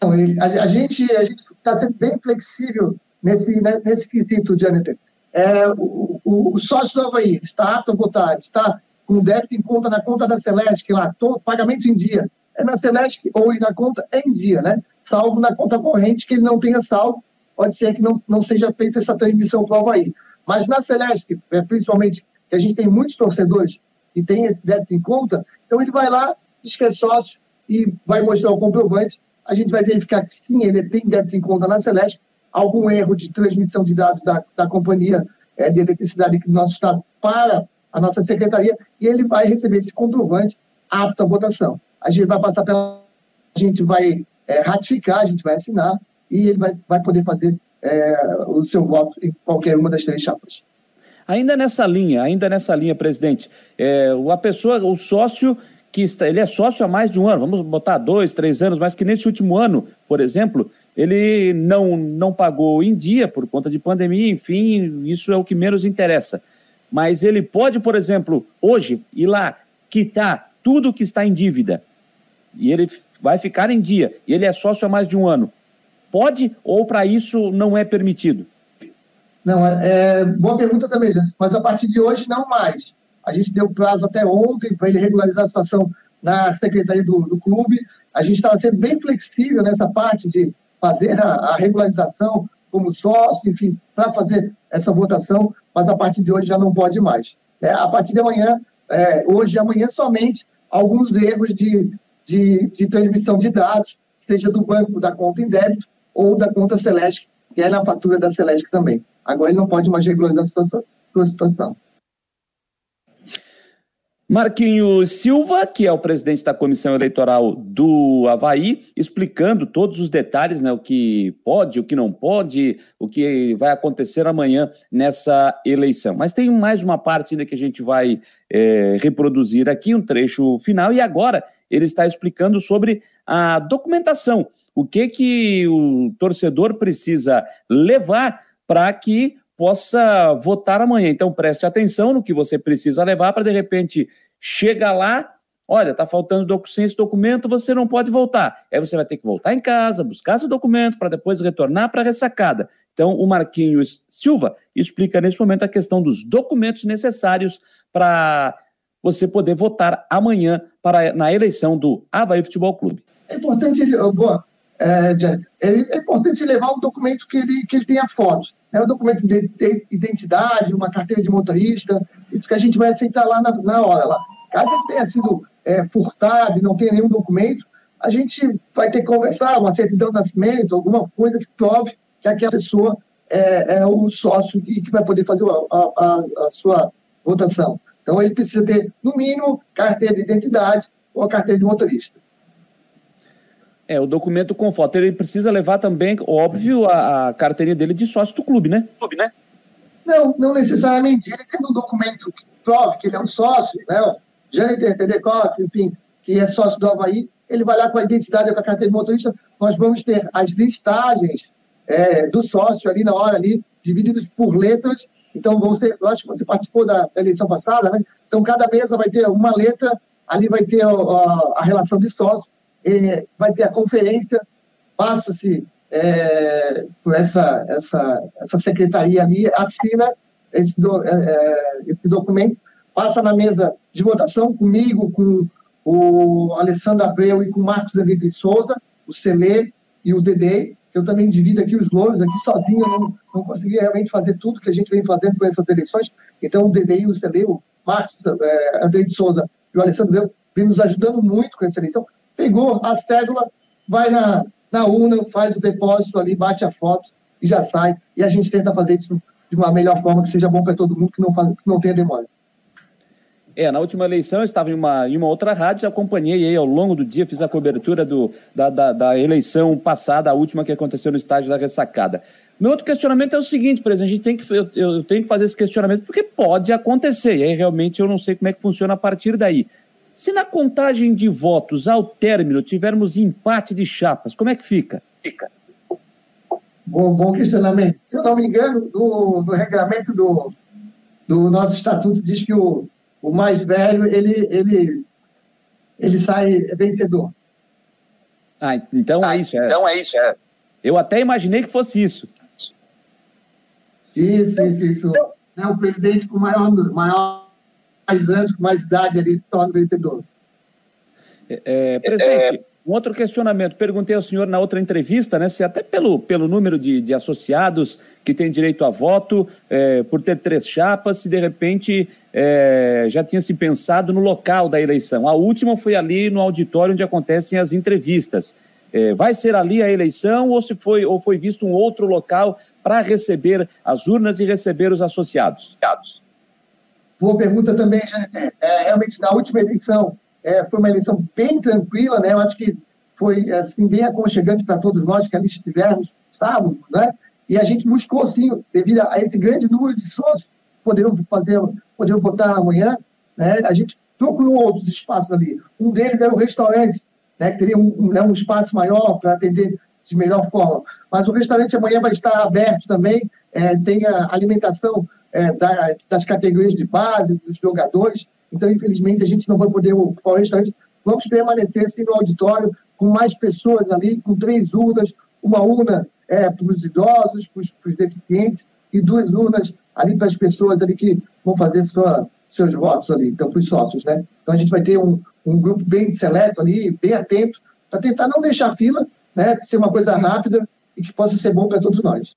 A, a gente a está sendo bem flexível nesse, né, nesse quesito, Jonathan. É, o, o, o sócio do Havaí está apto a votar, está com débito em conta na conta da Celeste, lá, todo, pagamento em dia. É na Celeste ou na conta é em dia, né? Salvo na conta corrente que ele não tenha salvo, pode ser que não, não seja feita essa transmissão para o Havaí. Mas na Celeste, é, principalmente, que a gente tem muitos torcedores que tem esse débito em conta, então ele vai lá, diz que é sócio e vai mostrar o comprovante. A gente vai verificar que sim, ele tem débito em conta na Celeste, algum erro de transmissão de dados da, da companhia é, de eletricidade do nosso estado para a nossa secretaria, e ele vai receber esse comprovante apto à votação. A gente vai passar pela. A gente vai é, ratificar, a gente vai assinar, e ele vai, vai poder fazer é, o seu voto em qualquer uma das três chapas. Ainda nessa linha, ainda nessa linha, presidente, é, a pessoa, o sócio que está, ele é sócio há mais de um ano, vamos botar dois, três anos, mas que nesse último ano, por exemplo, ele não, não pagou em dia por conta de pandemia, enfim, isso é o que menos interessa. Mas ele pode, por exemplo, hoje ir lá quitar tudo que está em dívida e ele vai ficar em dia e ele é sócio há mais de um ano. Pode ou para isso não é permitido? Não, é, é, boa pergunta também, gente. Mas a partir de hoje não mais. A gente deu prazo até ontem para ele regularizar a situação na secretaria do, do clube. A gente estava sendo bem flexível nessa parte de fazer a, a regularização como sócio, enfim, para fazer essa votação, mas a partir de hoje já não pode mais. É, a partir de amanhã, é, hoje e amanhã somente, alguns erros de, de, de transmissão de dados, seja do banco da conta em débito ou da conta Celeste, que é na fatura da Celeste também. Agora ele não pode mais regularizar a situação. Marquinhos Silva, que é o presidente da comissão eleitoral do Havaí, explicando todos os detalhes, né, o que pode, o que não pode, o que vai acontecer amanhã nessa eleição. Mas tem mais uma parte ainda que a gente vai é, reproduzir aqui, um trecho final, e agora ele está explicando sobre a documentação, o que, que o torcedor precisa levar para que possa votar amanhã. Então preste atenção no que você precisa levar para de repente chega lá, olha, está faltando doc sem esse documento, você não pode voltar. Aí você vai ter que voltar em casa, buscar seu documento para depois retornar para a ressacada. Então o Marquinhos Silva explica nesse momento a questão dos documentos necessários para você poder votar amanhã para, na eleição do Havaí Futebol Clube. É importante, boa, é, é, importante levar um documento que ele, que ele tenha foto é um documento de identidade, uma carteira de motorista, isso que a gente vai aceitar lá na, na hora. Lá. Caso ele tenha sido é, furtado e não tenha nenhum documento, a gente vai ter que conversar, uma certidão de nascimento, alguma coisa que prove que aquela pessoa é, é o sócio que, que vai poder fazer a, a, a sua votação. Então, ele precisa ter, no mínimo, carteira de identidade ou a carteira de motorista. É, o documento com foto. Ele precisa levar também, óbvio, a, a carteirinha dele de sócio do clube, né? Clube, né? Não, não necessariamente. Ele tem um documento que prove que ele é um sócio, né? O Jâniter enfim, que é sócio do Havaí, ele vai lá com a identidade com a carteira de motorista, nós vamos ter as listagens é, do sócio ali na hora, ali, divididos por letras. Então, vão ser, eu acho que você participou da, da eleição passada, né? Então, cada mesa vai ter uma letra, ali vai ter a, a, a relação de sócio, é, vai ter a conferência, passa-se é, por essa, essa, essa secretaria ali, assina esse, do, é, é, esse documento, passa na mesa de votação comigo, com o Alessandro Abreu e com o Marcos David Souza, o Celê e o Dedei. Eu também divido aqui os louros, aqui sozinho eu não, não consegui realmente fazer tudo que a gente vem fazendo com essas eleições. Então, o Dedei e o Celê, o Marcos é, Andrei de Souza e o Alessandro Abreu, vem nos ajudando muito com essa eleição pegou a cédula, vai na, na urna, faz o depósito ali, bate a foto e já sai. E a gente tenta fazer isso de uma melhor forma, que seja bom para todo mundo, que não, faz, que não tenha demora. É, na última eleição eu estava em uma, em uma outra rádio, acompanhei aí ao longo do dia, fiz a cobertura do, da, da, da, eleição passada, a última que aconteceu no estádio da ressacada. Meu outro questionamento é o seguinte, exemplo, a gente tem que, eu, eu tenho que fazer esse questionamento porque pode acontecer, e aí realmente eu não sei como é que funciona a partir daí. Se na contagem de votos ao término tivermos empate de chapas, como é que fica? Fica. Bom, bom questionamento. Se eu não me engano, no, no regramento do, do nosso estatuto diz que o, o mais velho ele, ele, ele sai vencedor. Ah, então é ah, é isso. É. Então é isso. É. Eu até imaginei que fosse isso. Isso, isso, isso. Então, é o presidente com maior, maior mais anos, com mais idade ali, se torna vencedor. É, é, presidente, um outro questionamento. Perguntei ao senhor na outra entrevista, né, se até pelo, pelo número de, de associados que têm direito a voto, é, por ter três chapas, se de repente é, já tinha se pensado no local da eleição. A última foi ali no auditório onde acontecem as entrevistas. É, vai ser ali a eleição ou se foi ou foi visto um outro local para receber as urnas e receber os associados? Boa pergunta também, é, é, realmente, na última eleição, é, foi uma eleição bem tranquila, né? Eu acho que foi, assim, bem aconchegante para todos nós que ali estivemos, estávamos, né? E a gente buscou, sim, devido a esse grande número de sócios, poderiam fazer, poderiam votar amanhã, né? A gente procurou outros espaços ali. Um deles era o restaurante, né? Que teria um, um, né, espaço maior para atender de melhor forma. Mas o restaurante amanhã vai estar aberto também, é, tem a alimentação é, da, das categorias de base, dos jogadores. Então, infelizmente, a gente não vai poder ocupar o restaurante. Vamos permanecer assim no auditório, com mais pessoas ali, com três urnas, uma urna é, para os idosos, para os deficientes, e duas urnas ali para as pessoas ali que vão fazer sua, seus votos ali, então para os sócios, né? Então a gente vai ter um, um grupo bem seleto ali, bem atento, para tentar não deixar fila, né? Ser uma coisa rápida e que possa ser bom para todos nós.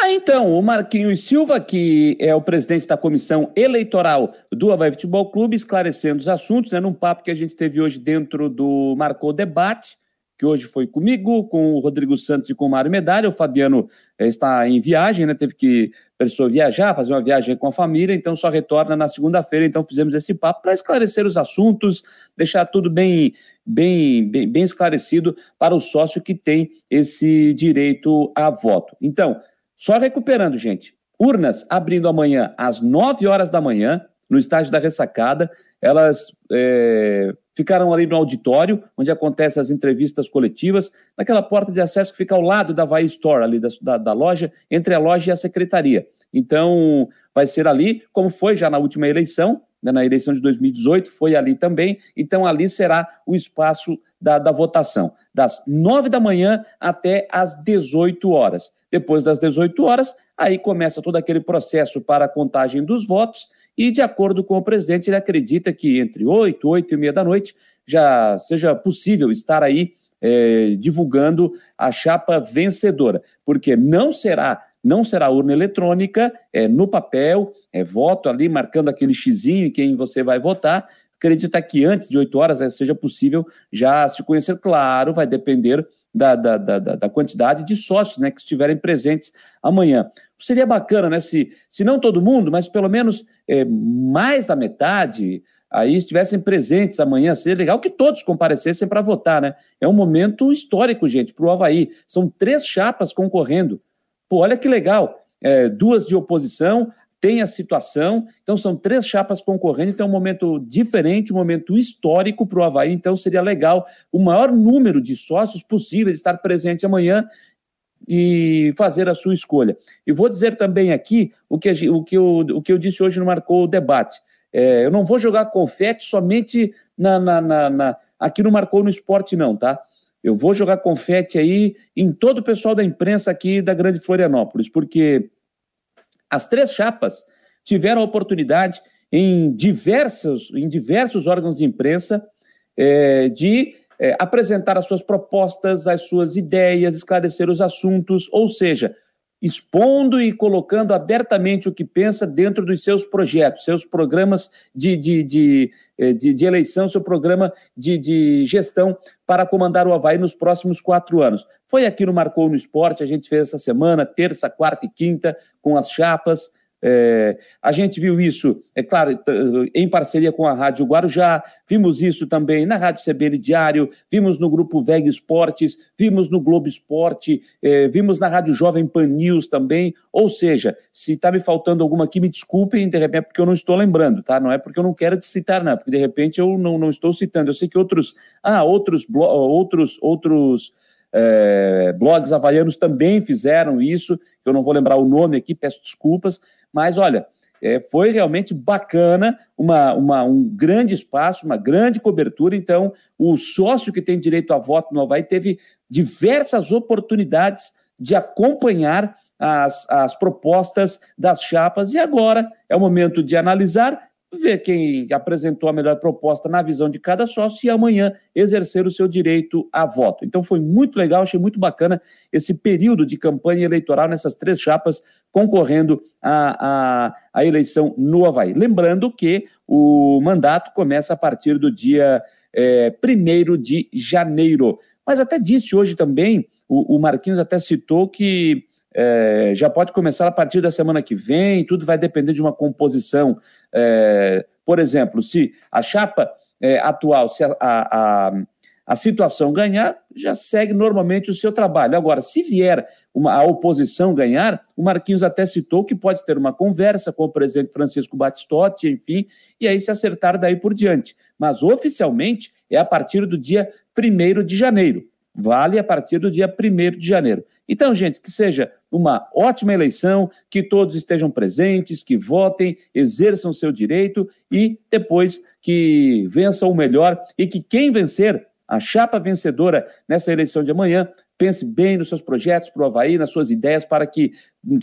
Ah, então, o Marquinhos Silva, que é o presidente da comissão eleitoral do Havaí Futebol Clube, esclarecendo os assuntos, né, num papo que a gente teve hoje dentro do Marcou Debate, que hoje foi comigo, com o Rodrigo Santos e com o Mário Medalha. O Fabiano eh, está em viagem, né, teve que pessoa viajar, fazer uma viagem com a família, então só retorna na segunda-feira. Então fizemos esse papo para esclarecer os assuntos, deixar tudo bem, bem, bem, bem esclarecido para o sócio que tem esse direito a voto. Então, só recuperando, gente. Urnas abrindo amanhã às 9 horas da manhã, no estádio da ressacada. Elas é, ficaram ali no auditório, onde acontecem as entrevistas coletivas, naquela porta de acesso que fica ao lado da Vai Store, ali da, da, da loja, entre a loja e a secretaria. Então, vai ser ali, como foi já na última eleição, né, na eleição de 2018, foi ali também. Então, ali será o espaço da, da votação, das 9 da manhã até as 18 horas. Depois das 18 horas, aí começa todo aquele processo para a contagem dos votos e, de acordo com o presidente, ele acredita que entre 8, 8 e meia da noite já seja possível estar aí é, divulgando a chapa vencedora, porque não será não será urna eletrônica, é no papel, é voto ali, marcando aquele xizinho em quem você vai votar. Acredita que antes de 8 horas é, seja possível já se conhecer, claro, vai depender da, da, da, da, quantidade de sócios né, que estiverem presentes amanhã. Seria bacana, né? Se, se não todo mundo, mas pelo menos é, mais da metade aí estivessem presentes amanhã. Seria legal que todos comparecessem para votar, né? É um momento histórico, gente, para o Havaí. São três chapas concorrendo. Pô, olha que legal. É, duas de oposição, tem a situação. Então, são três chapas concorrendo, então é um momento diferente, um momento histórico para o Havaí. Então, seria legal o maior número de sócios possíveis estar presente amanhã e fazer a sua escolha. E vou dizer também aqui o que, o que, eu, o que eu disse hoje no Marcou o Debate. É, eu não vou jogar confete somente na, na, na, na, aqui no Marcou no Esporte, não, tá? Eu vou jogar confete aí em todo o pessoal da imprensa aqui da Grande Florianópolis, porque as três chapas tiveram a oportunidade em diversos, em diversos órgãos de imprensa é, de é, apresentar as suas propostas, as suas ideias, esclarecer os assuntos, ou seja, expondo e colocando abertamente o que pensa dentro dos seus projetos, seus programas de, de, de, é, de, de eleição, seu programa de, de gestão para comandar o Havaí nos próximos quatro anos. Foi aqui no Marcou no Esporte, a gente fez essa semana, terça, quarta e quinta, com as chapas. É, a gente viu isso, é claro, em parceria com a Rádio Guarujá, vimos isso também na Rádio CBN Diário, vimos no Grupo VEG Esportes, vimos no Globo Esporte, é, vimos na Rádio Jovem Pan News também. Ou seja, se está me faltando alguma aqui, me desculpem, de repente, porque eu não estou lembrando, tá? Não é porque eu não quero te citar, não, porque de repente eu não, não estou citando. Eu sei que outros, ah, outros, outros, outros é, blogs havaianos também fizeram isso, eu não vou lembrar o nome aqui, peço desculpas, mas olha, é, foi realmente bacana, uma, uma, um grande espaço, uma grande cobertura. Então, o sócio que tem direito a voto no Havaí teve diversas oportunidades de acompanhar as, as propostas das chapas, e agora é o momento de analisar ver quem apresentou a melhor proposta na visão de cada sócio e amanhã exercer o seu direito a voto. Então foi muito legal, achei muito bacana esse período de campanha eleitoral nessas três chapas concorrendo à, à, à eleição no Havaí. Lembrando que o mandato começa a partir do dia é, 1 de janeiro. Mas até disse hoje também, o, o Marquinhos até citou que é, já pode começar a partir da semana que vem, tudo vai depender de uma composição. É, por exemplo, se a chapa é, atual, se a, a, a situação ganhar, já segue normalmente o seu trabalho. Agora, se vier uma, a oposição ganhar, o Marquinhos até citou que pode ter uma conversa com o presidente Francisco Batistotti, enfim, e aí se acertar daí por diante. Mas oficialmente é a partir do dia 1 de janeiro. Vale a partir do dia 1 de janeiro. Então, gente, que seja uma ótima eleição, que todos estejam presentes, que votem, exerçam seu direito e depois que vençam o melhor e que quem vencer a chapa vencedora nessa eleição de amanhã pense bem nos seus projetos para o Havaí, nas suas ideias, para que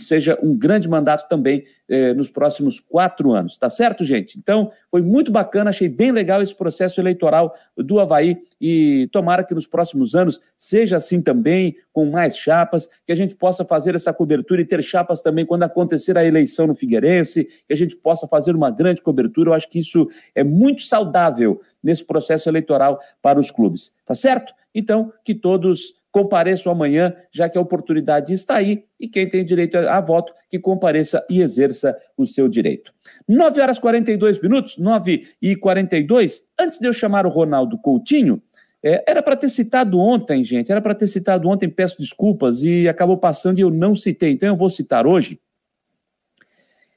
seja um grande mandato também eh, nos próximos quatro anos. Tá certo, gente? Então, foi muito bacana, achei bem legal esse processo eleitoral do Havaí e tomara que nos próximos anos seja assim também, com mais chapas, que a gente possa fazer essa cobertura e ter chapas também quando acontecer a eleição no Figueirense, que a gente possa fazer uma grande cobertura. Eu acho que isso é muito saudável nesse processo eleitoral para os clubes. Tá certo? Então, que todos compareçam amanhã, já que a oportunidade está aí e quem tem direito a, voto, que compareça e exerça o seu direito. 9 horas 42 minutos, 9 e 42. Antes de eu chamar o Ronaldo Coutinho, é, era para ter citado ontem, gente, era para ter citado ontem, peço desculpas, e acabou passando e eu não citei, então eu vou citar hoje.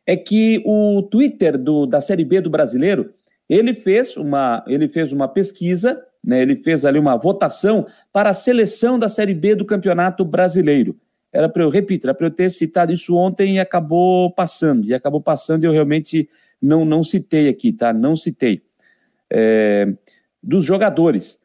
É que o Twitter do, da Série B do brasileiro ele fez uma, ele fez uma pesquisa, né, ele fez ali uma votação para a seleção da Série B do Campeonato Brasileiro. Era para eu, repito, era para eu ter citado isso ontem e acabou passando. E acabou passando e eu realmente não, não citei aqui, tá? Não citei. É, dos jogadores.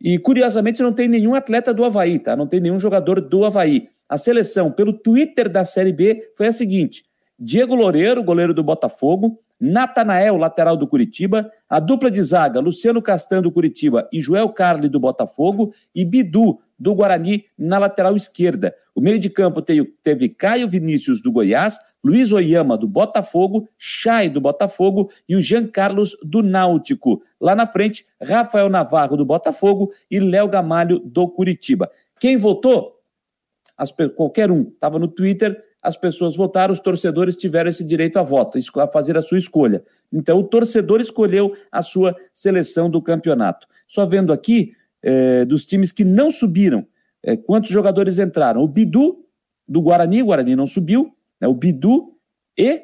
E curiosamente não tem nenhum atleta do Havaí, tá? Não tem nenhum jogador do Havaí. A seleção, pelo Twitter da Série B, foi a seguinte: Diego Loureiro, goleiro do Botafogo, Natanael, lateral do Curitiba, a dupla de zaga, Luciano Castan do Curitiba e Joel Carli do Botafogo, e Bidu do Guarani na lateral esquerda. O meio de campo teve Caio Vinícius do Goiás, Luiz Oyama do Botafogo, Chay do Botafogo e o Jean Carlos do Náutico. Lá na frente, Rafael Navarro do Botafogo e Léo Gamalho do Curitiba. Quem votou? As, qualquer um. Estava no Twitter, as pessoas votaram, os torcedores tiveram esse direito a voto, a fazer a sua escolha. Então, o torcedor escolheu a sua seleção do campeonato. Só vendo aqui, é, dos times que não subiram, é, quantos jogadores entraram? O Bidu, do Guarani, o Guarani não subiu, né, o Bidu e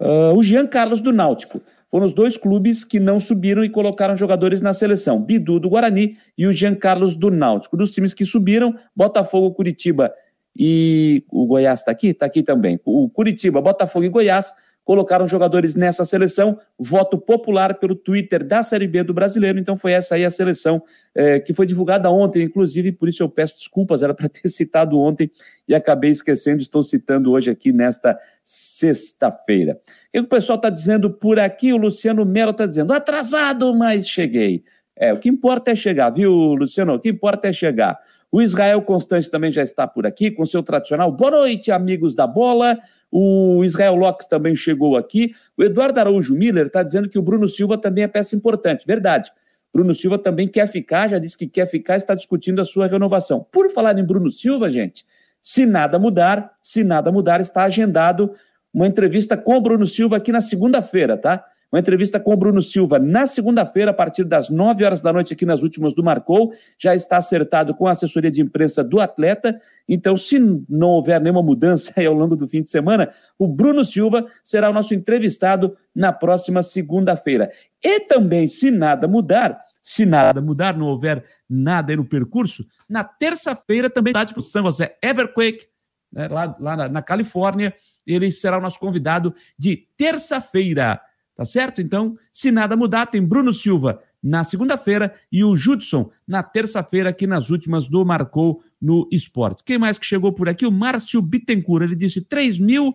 uh, o Jean Carlos do Náutico. Foram os dois clubes que não subiram e colocaram jogadores na seleção. Bidu do Guarani e o Jean Carlos do Náutico. Dos times que subiram, Botafogo, Curitiba e o Goiás está aqui? Está aqui também. O Curitiba, Botafogo e Goiás colocaram jogadores nessa seleção, voto popular pelo Twitter da Série B do Brasileiro, então foi essa aí a seleção é, que foi divulgada ontem, inclusive, por isso eu peço desculpas, era para ter citado ontem e acabei esquecendo, estou citando hoje aqui nesta sexta-feira. O que o pessoal está dizendo por aqui? O Luciano Melo está dizendo, atrasado, mas cheguei. É, o que importa é chegar, viu, Luciano? O que importa é chegar. O Israel Constante também já está por aqui com seu tradicional boa noite, amigos da bola. O Israel Lopes também chegou aqui. O Eduardo Araújo Miller está dizendo que o Bruno Silva também é peça importante. Verdade. Bruno Silva também quer ficar, já disse que quer ficar, está discutindo a sua renovação. Por falar em Bruno Silva, gente, se nada mudar, se nada mudar, está agendado uma entrevista com o Bruno Silva aqui na segunda-feira, tá? Uma entrevista com o Bruno Silva na segunda-feira, a partir das 9 horas da noite, aqui nas últimas do Marcou. Já está acertado com a assessoria de imprensa do atleta. Então, se não houver nenhuma mudança ao longo do fim de semana, o Bruno Silva será o nosso entrevistado na próxima segunda-feira. E também, se nada mudar, se nada mudar, não houver nada aí no percurso, na terça-feira também está à disposição você, Everquake, né, lá, lá na, na Califórnia. Ele será o nosso convidado de terça-feira. Tá certo? Então, se nada mudar, tem Bruno Silva na segunda-feira e o Judson na terça-feira, aqui nas últimas do Marcou no Esporte. Quem mais que chegou por aqui? O Márcio Bittencourt. Ele disse: 3 mil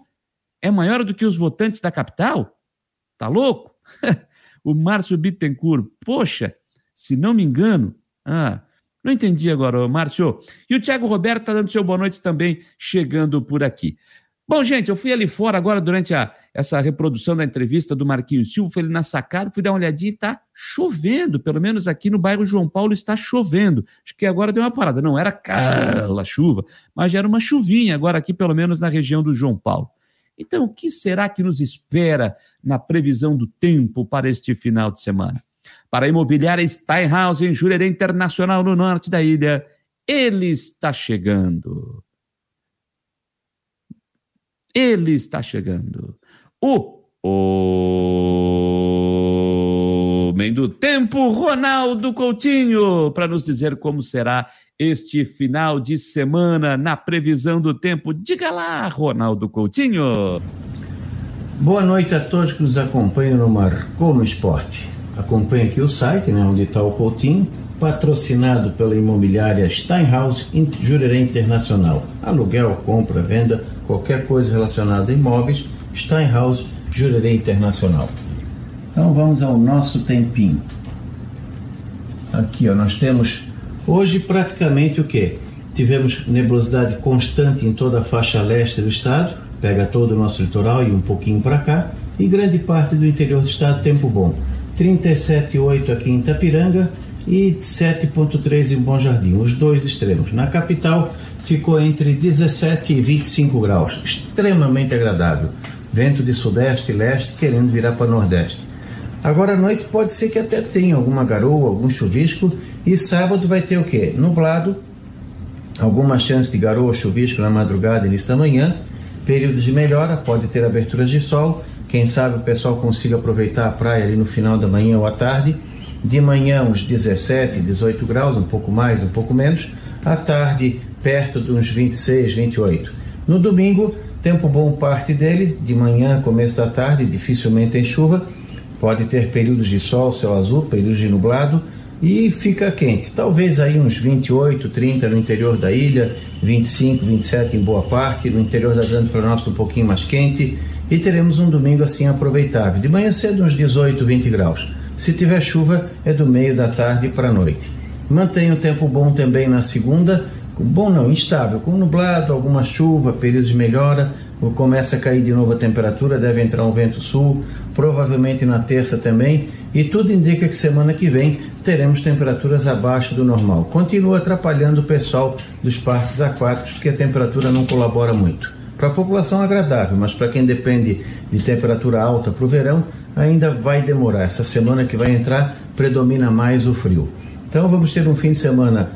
é maior do que os votantes da capital? Tá louco? o Márcio Bittencourt. Poxa, se não me engano. Ah, não entendi agora, Márcio. E o Thiago Roberto está dando seu boa noite também, chegando por aqui. Bom, gente, eu fui ali fora agora durante a, essa reprodução da entrevista do Marquinhos Silva, fui ali na sacada, fui dar uma olhadinha e está chovendo, pelo menos aqui no bairro João Paulo está chovendo. Acho que agora deu uma parada, não era aquela chuva, mas já era uma chuvinha agora aqui, pelo menos na região do João Paulo. Então, o que será que nos espera na previsão do tempo para este final de semana? para a imobiliária Steinhaus em Jurerê Internacional, no norte da ilha. Ele está chegando. Ele está chegando. O homem do tempo, Ronaldo Coutinho, para nos dizer como será este final de semana na previsão do tempo. Diga lá, Ronaldo Coutinho. Boa noite a todos que nos acompanham no Marcou no Esporte. Acompanhe aqui o site, né, onde está o Coutinho, patrocinado pela imobiliária Steinhaus Jurerê Internacional. Aluguel, compra, venda, qualquer coisa relacionada a imóveis, Steinhaus Jurerê Internacional. Então vamos ao nosso tempinho. Aqui ó, nós temos hoje praticamente o que? Tivemos nebulosidade constante em toda a faixa leste do estado, pega todo o nosso litoral e um pouquinho para cá, e grande parte do interior do estado tempo bom. 37,8 aqui em Itapiranga e 7,3 em Bom Jardim, os dois extremos. Na capital ficou entre 17 e 25 graus, extremamente agradável. Vento de sudeste e leste querendo virar para nordeste. Agora à noite pode ser que até tenha alguma garoa, algum chuvisco e sábado vai ter o quê? Nublado, alguma chance de garoa, chuvisco na madrugada e início da manhã, períodos de melhora, pode ter aberturas de sol quem sabe o pessoal consiga aproveitar a praia ali no final da manhã ou à tarde. De manhã, uns 17, 18 graus, um pouco mais, um pouco menos. À tarde, perto de uns 26, 28. No domingo, tempo bom parte dele. De manhã, começo da tarde, dificilmente tem chuva. Pode ter períodos de sol, céu azul, períodos de nublado e fica quente. Talvez aí uns 28, 30 no interior da ilha, 25, 27 em boa parte, no interior da Grande Florianópolis um pouquinho mais quente e teremos um domingo assim aproveitável. De manhã cedo, uns 18, 20 graus. Se tiver chuva, é do meio da tarde para a noite. Mantenha o tempo bom também na segunda, bom não, instável, com nublado, alguma chuva, períodos de melhora, começa a cair de novo a temperatura, deve entrar um vento sul, provavelmente na terça também, e tudo indica que semana que vem teremos temperaturas abaixo do normal. Continua atrapalhando o pessoal dos parques aquáticos, porque a temperatura não colabora muito. Para a população agradável, mas para quem depende de temperatura alta para o verão, ainda vai demorar. Essa semana que vai entrar predomina mais o frio. Então vamos ter um fim de semana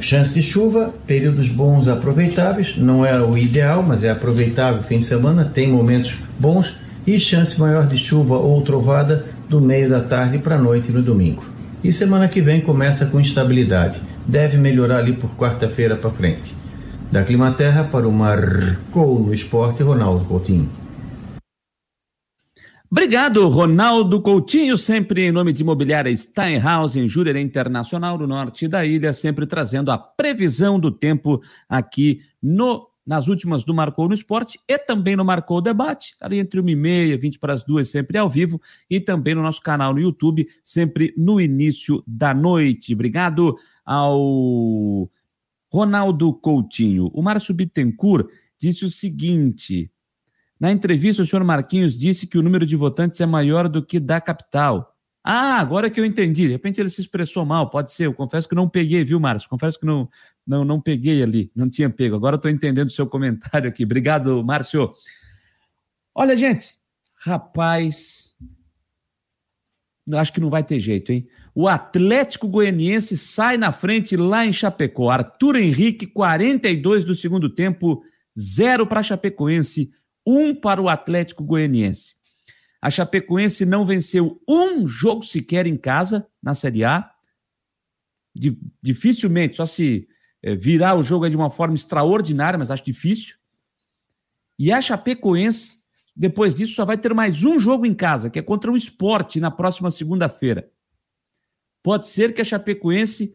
chance de chuva, períodos bons aproveitáveis, não é o ideal, mas é aproveitável fim de semana, tem momentos bons e chance maior de chuva ou trovada do meio da tarde para a noite no domingo. E semana que vem começa com instabilidade. Deve melhorar ali por quarta-feira para frente. Da Climaterra para o Marcou no Esporte, Ronaldo Coutinho. Obrigado, Ronaldo Coutinho, sempre em nome de Imobiliária Steinhaus, em Jurerê Internacional, no norte da ilha, sempre trazendo a previsão do tempo aqui no nas últimas do Marcou no Esporte e também no Marcou Debate, ali entre uma e meia, vinte para as duas, sempre ao vivo, e também no nosso canal no YouTube, sempre no início da noite. Obrigado ao Ronaldo Coutinho. O Márcio Bittencourt disse o seguinte: na entrevista, o senhor Marquinhos disse que o número de votantes é maior do que da capital. Ah, agora que eu entendi. De repente ele se expressou mal, pode ser. Eu confesso que não peguei, viu, Márcio? Confesso que não, não, não peguei ali, não tinha pego. Agora estou entendendo o seu comentário aqui. Obrigado, Márcio. Olha, gente, rapaz, acho que não vai ter jeito, hein? O Atlético Goianiense sai na frente lá em Chapecó. Arthur Henrique, 42 do segundo tempo, zero para Chapecoense, um para o Atlético Goianiense. A Chapecoense não venceu um jogo sequer em casa na Série A. Dificilmente, só se é, virar o jogo de uma forma extraordinária, mas acho difícil. E a Chapecoense, depois disso, só vai ter mais um jogo em casa, que é contra o esporte na próxima segunda-feira. Pode ser que a Chapecoense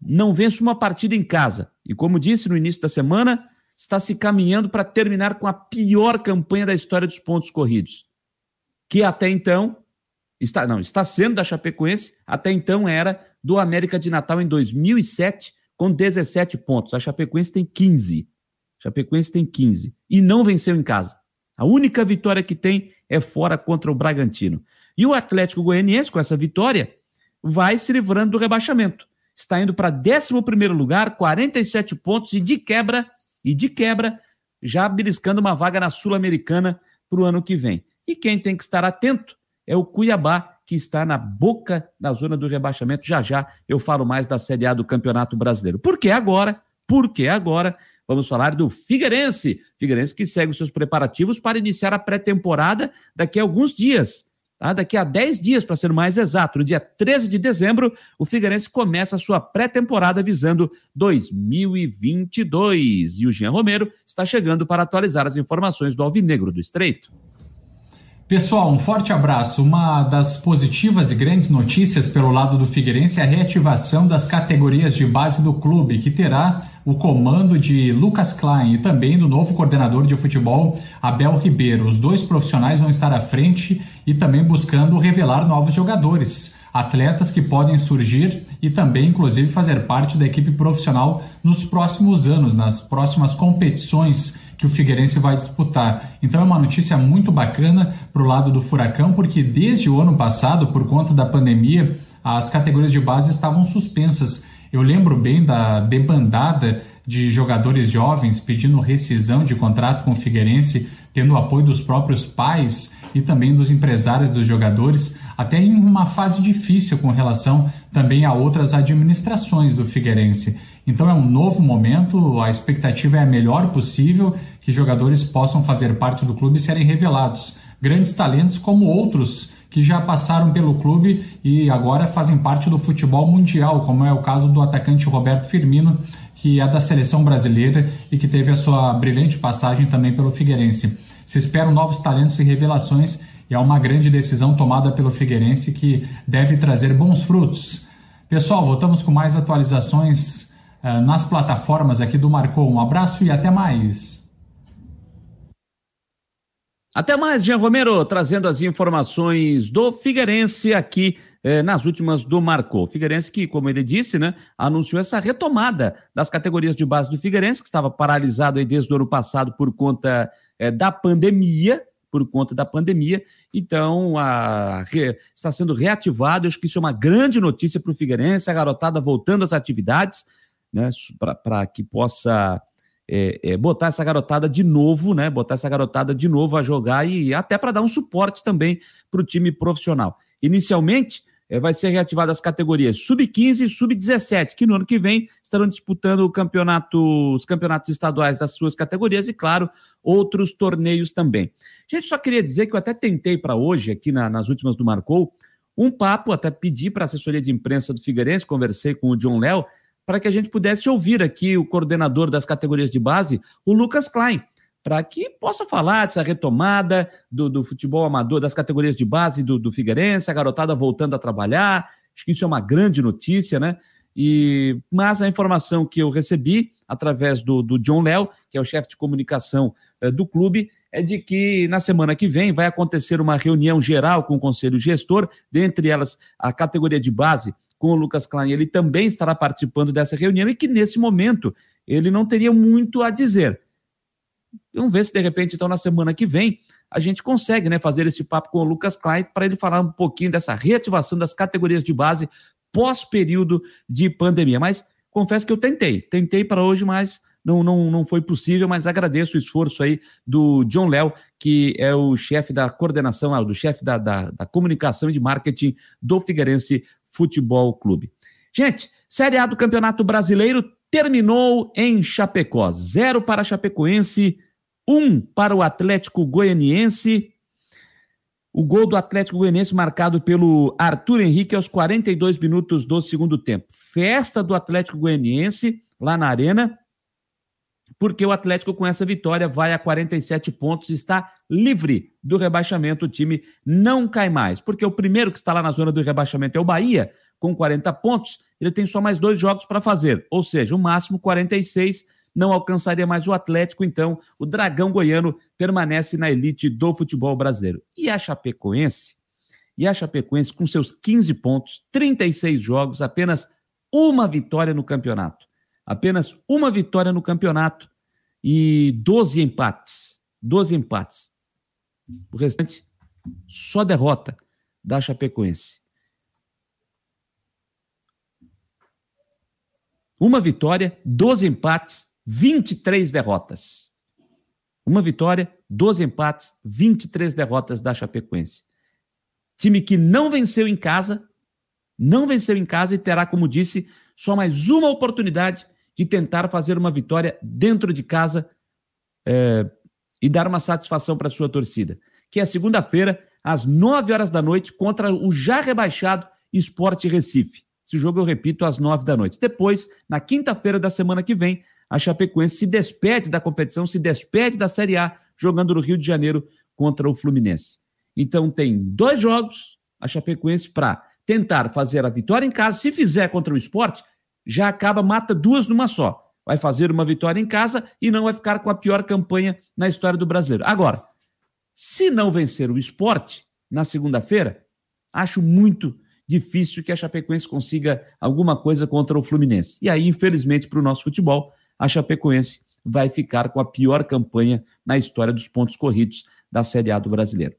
não vença uma partida em casa. E como disse no início da semana, está se caminhando para terminar com a pior campanha da história dos pontos corridos. Que até então está não, está sendo da Chapecoense, até então era do América de Natal em 2007 com 17 pontos. A Chapecoense tem 15. A Chapecoense tem 15 e não venceu em casa. A única vitória que tem é fora contra o Bragantino. E o Atlético Goianiense com essa vitória vai se livrando do rebaixamento. Está indo para 11 lugar, 47 pontos e de quebra, e de quebra, já beliscando uma vaga na Sul-Americana para o ano que vem. E quem tem que estar atento é o Cuiabá, que está na boca da zona do rebaixamento. Já já eu falo mais da Série A do Campeonato Brasileiro. Por que agora? Porque agora vamos falar do Figueirense. Figueirense que segue os seus preparativos para iniciar a pré-temporada daqui a alguns dias. Tá? Daqui a 10 dias, para ser mais exato, no dia 13 de dezembro, o Figueirense começa a sua pré-temporada visando 2022. E o Jean Romero está chegando para atualizar as informações do Alvinegro do Estreito. Pessoal, um forte abraço. Uma das positivas e grandes notícias pelo lado do Figueirense é a reativação das categorias de base do clube, que terá o comando de Lucas Klein e também do novo coordenador de futebol, Abel Ribeiro. Os dois profissionais vão estar à frente e também buscando revelar novos jogadores, atletas que podem surgir e também, inclusive, fazer parte da equipe profissional nos próximos anos, nas próximas competições que o Figueirense vai disputar. Então é uma notícia muito bacana para o lado do Furacão, porque desde o ano passado, por conta da pandemia, as categorias de base estavam suspensas. Eu lembro bem da debandada de jogadores jovens pedindo rescisão de contrato com o Figueirense, tendo apoio dos próprios pais e também dos empresários dos jogadores, até em uma fase difícil com relação também a outras administrações do Figueirense. Então é um novo momento, a expectativa é a melhor possível que jogadores possam fazer parte do clube e serem revelados. Grandes talentos como outros que já passaram pelo clube e agora fazem parte do futebol mundial, como é o caso do atacante Roberto Firmino, que é da seleção brasileira e que teve a sua brilhante passagem também pelo Figueirense. Se esperam novos talentos e revelações e é uma grande decisão tomada pelo Figueirense que deve trazer bons frutos. Pessoal, voltamos com mais atualizações nas plataformas aqui do Marcou. Um abraço e até mais. Até mais, Jean Romero, trazendo as informações do Figueirense aqui eh, nas últimas do Marcou. Figueirense que, como ele disse, né, anunciou essa retomada das categorias de base do Figueirense, que estava paralisado aí desde o ano passado por conta eh, da pandemia, por conta da pandemia. Então, a, re, está sendo reativado. Eu acho que isso é uma grande notícia para o Figueirense, a garotada voltando às atividades né, para que possa é, é, botar essa garotada de novo, né, botar essa garotada de novo a jogar e até para dar um suporte também para o time profissional. Inicialmente, é, vai ser reativada as categorias sub-15 e sub-17, que no ano que vem estarão disputando campeonato, os campeonatos estaduais das suas categorias e, claro, outros torneios também. Gente, só queria dizer que eu até tentei para hoje, aqui na, nas últimas do Marcou, um papo, até pedi para a assessoria de imprensa do Figueirense, conversei com o John Léo, para que a gente pudesse ouvir aqui o coordenador das categorias de base, o Lucas Klein, para que possa falar dessa retomada do, do, futebol amador, das categorias de base do, do Figueirense, a garotada voltando a trabalhar. Acho que isso é uma grande notícia, né? E, mas a informação que eu recebi através do, do John Léo, que é o chefe de comunicação eh, do clube, é de que na semana que vem vai acontecer uma reunião geral com o conselho gestor, dentre elas a categoria de base com o Lucas Klein, ele também estará participando dessa reunião e que nesse momento ele não teria muito a dizer. Vamos ver se de repente, então, na semana que vem, a gente consegue né, fazer esse papo com o Lucas Klein para ele falar um pouquinho dessa reativação das categorias de base pós-período de pandemia. Mas confesso que eu tentei, tentei para hoje, mas não, não, não foi possível, mas agradeço o esforço aí do John Léo, que é o chefe da coordenação, ah, do chefe da, da, da comunicação e de marketing do Figueirense Futebol Clube. Gente, Série A do Campeonato Brasileiro terminou em Chapecó. Zero para a Chapecoense, um para o Atlético Goianiense. O gol do Atlético Goianiense marcado pelo Arthur Henrique aos 42 minutos do segundo tempo. Festa do Atlético Goianiense lá na Arena, porque o Atlético com essa vitória vai a 47 pontos, está livre do rebaixamento, o time não cai mais, porque o primeiro que está lá na zona do rebaixamento é o Bahia, com 40 pontos, ele tem só mais dois jogos para fazer, ou seja, o máximo 46, não alcançaria mais o Atlético, então o Dragão Goiano permanece na elite do futebol brasileiro. E a Chapecoense? E a Chapecoense com seus 15 pontos, 36 jogos, apenas uma vitória no campeonato apenas uma vitória no campeonato e 12 empates. 12 empates. O restante, só derrota da Chapecoense. Uma vitória, 12 empates, 23 derrotas. Uma vitória, 12 empates, 23 derrotas da Chapecoense. Time que não venceu em casa, não venceu em casa e terá, como disse, só mais uma oportunidade de tentar fazer uma vitória dentro de casa é, e dar uma satisfação para sua torcida. Que é segunda-feira, às 9 horas da noite, contra o já rebaixado Esporte Recife. Esse jogo, eu repito, às 9 da noite. Depois, na quinta-feira da semana que vem, a Chapecoense se despede da competição, se despede da Série A, jogando no Rio de Janeiro contra o Fluminense. Então, tem dois jogos, a Chapecoense, para tentar fazer a vitória em casa. Se fizer contra o esporte, já acaba, mata duas numa só. Vai fazer uma vitória em casa e não vai ficar com a pior campanha na história do brasileiro. Agora, se não vencer o esporte na segunda-feira, acho muito difícil que a Chapecoense consiga alguma coisa contra o Fluminense. E aí, infelizmente, para o nosso futebol, a Chapecoense vai ficar com a pior campanha na história dos pontos corridos da Série A do brasileiro.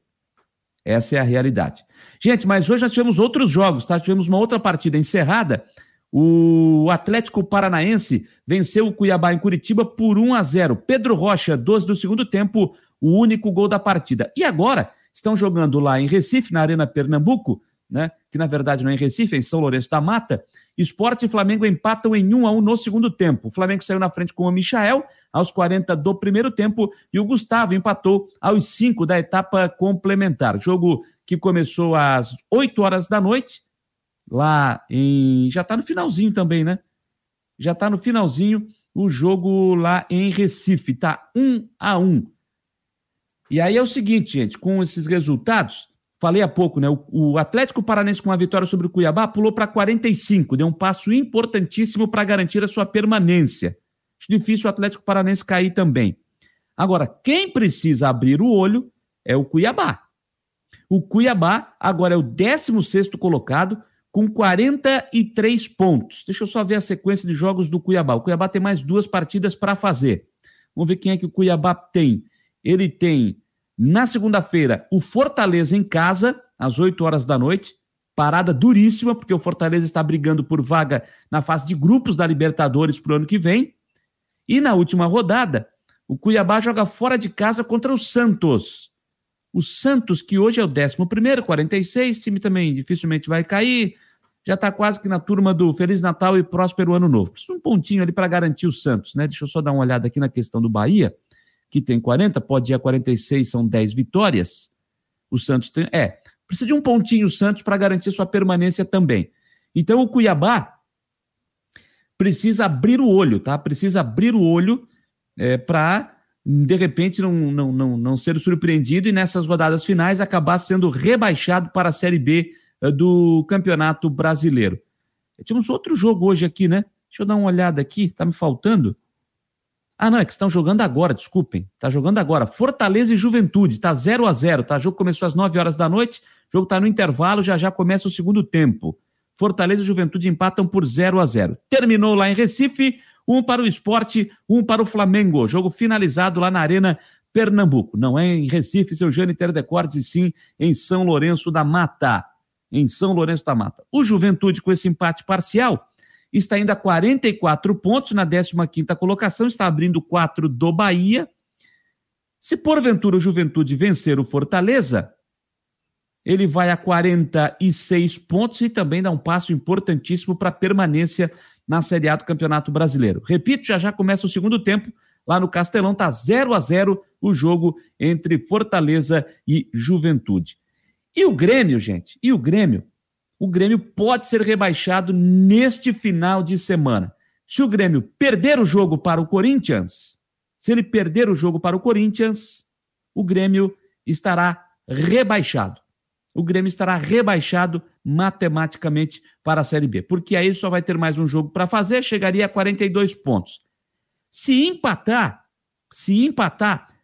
Essa é a realidade. Gente, mas hoje nós tivemos outros jogos, tá? Tivemos uma outra partida encerrada o Atlético Paranaense venceu o Cuiabá em Curitiba por 1 a 0. Pedro Rocha, 12 do segundo tempo, o único gol da partida. E agora estão jogando lá em Recife, na Arena Pernambuco, né? Que na verdade não é em Recife, é em São Lourenço da Mata. Esporte e Flamengo empatam em 1 a 1 no segundo tempo. O Flamengo saiu na frente com o Michael aos 40 do primeiro tempo e o Gustavo empatou aos 5 da etapa complementar. Jogo que começou às 8 horas da noite lá em. Já está no finalzinho também, né? Já está no finalzinho o jogo lá em Recife. Tá um a um. E aí é o seguinte, gente, com esses resultados, falei há pouco, né? O, o Atlético Paranense com a vitória sobre o Cuiabá pulou para 45, deu um passo importantíssimo para garantir a sua permanência. Acho difícil o Atlético Paranense cair também. Agora, quem precisa abrir o olho é o Cuiabá. O Cuiabá agora é o 16 colocado, com 43 pontos. Deixa eu só ver a sequência de jogos do Cuiabá. O Cuiabá tem mais duas partidas para fazer. Vamos ver quem é que o Cuiabá tem. Ele tem, na segunda-feira, o Fortaleza em casa, às 8 horas da noite. Parada duríssima, porque o Fortaleza está brigando por vaga na fase de grupos da Libertadores para o ano que vem. E na última rodada, o Cuiabá joga fora de casa contra o Santos. O Santos, que hoje é o 11, 46, time também dificilmente vai cair já está quase que na turma do Feliz Natal e Próspero Ano Novo. Precisa um pontinho ali para garantir o Santos, né? Deixa eu só dar uma olhada aqui na questão do Bahia, que tem 40, pode ir a 46, são 10 vitórias. O Santos tem. É, precisa de um pontinho o Santos para garantir sua permanência também. Então o Cuiabá precisa abrir o olho, tá? Precisa abrir o olho é, para de repente não, não, não, não ser surpreendido e nessas rodadas finais acabar sendo rebaixado para a Série B do Campeonato Brasileiro. Tínhamos outro jogo hoje aqui, né? Deixa eu dar uma olhada aqui, tá me faltando. Ah, não, é que estão jogando agora, desculpem. Tá jogando agora. Fortaleza e Juventude, tá 0 a 0 tá? O jogo começou às 9 horas da noite, o jogo tá no intervalo, já já começa o segundo tempo. Fortaleza e Juventude empatam por 0 a 0 Terminou lá em Recife, um para o esporte, um para o Flamengo. Jogo finalizado lá na Arena Pernambuco. Não é em Recife, seu Jâniter Decortes, e sim em São Lourenço da Mata em São Lourenço da Mata. O Juventude, com esse empate parcial, está ainda a 44 pontos na 15ª colocação, está abrindo 4 do Bahia. Se porventura o Juventude vencer o Fortaleza, ele vai a 46 pontos e também dá um passo importantíssimo para a permanência na Série A do Campeonato Brasileiro. Repito, já já começa o segundo tempo, lá no Castelão, tá 0 a 0 o jogo entre Fortaleza e Juventude. E o Grêmio, gente, e o Grêmio? O Grêmio pode ser rebaixado neste final de semana. Se o Grêmio perder o jogo para o Corinthians, se ele perder o jogo para o Corinthians, o Grêmio estará rebaixado. O Grêmio estará rebaixado matematicamente para a Série B, porque aí só vai ter mais um jogo para fazer, chegaria a 42 pontos. Se empatar, se empatar,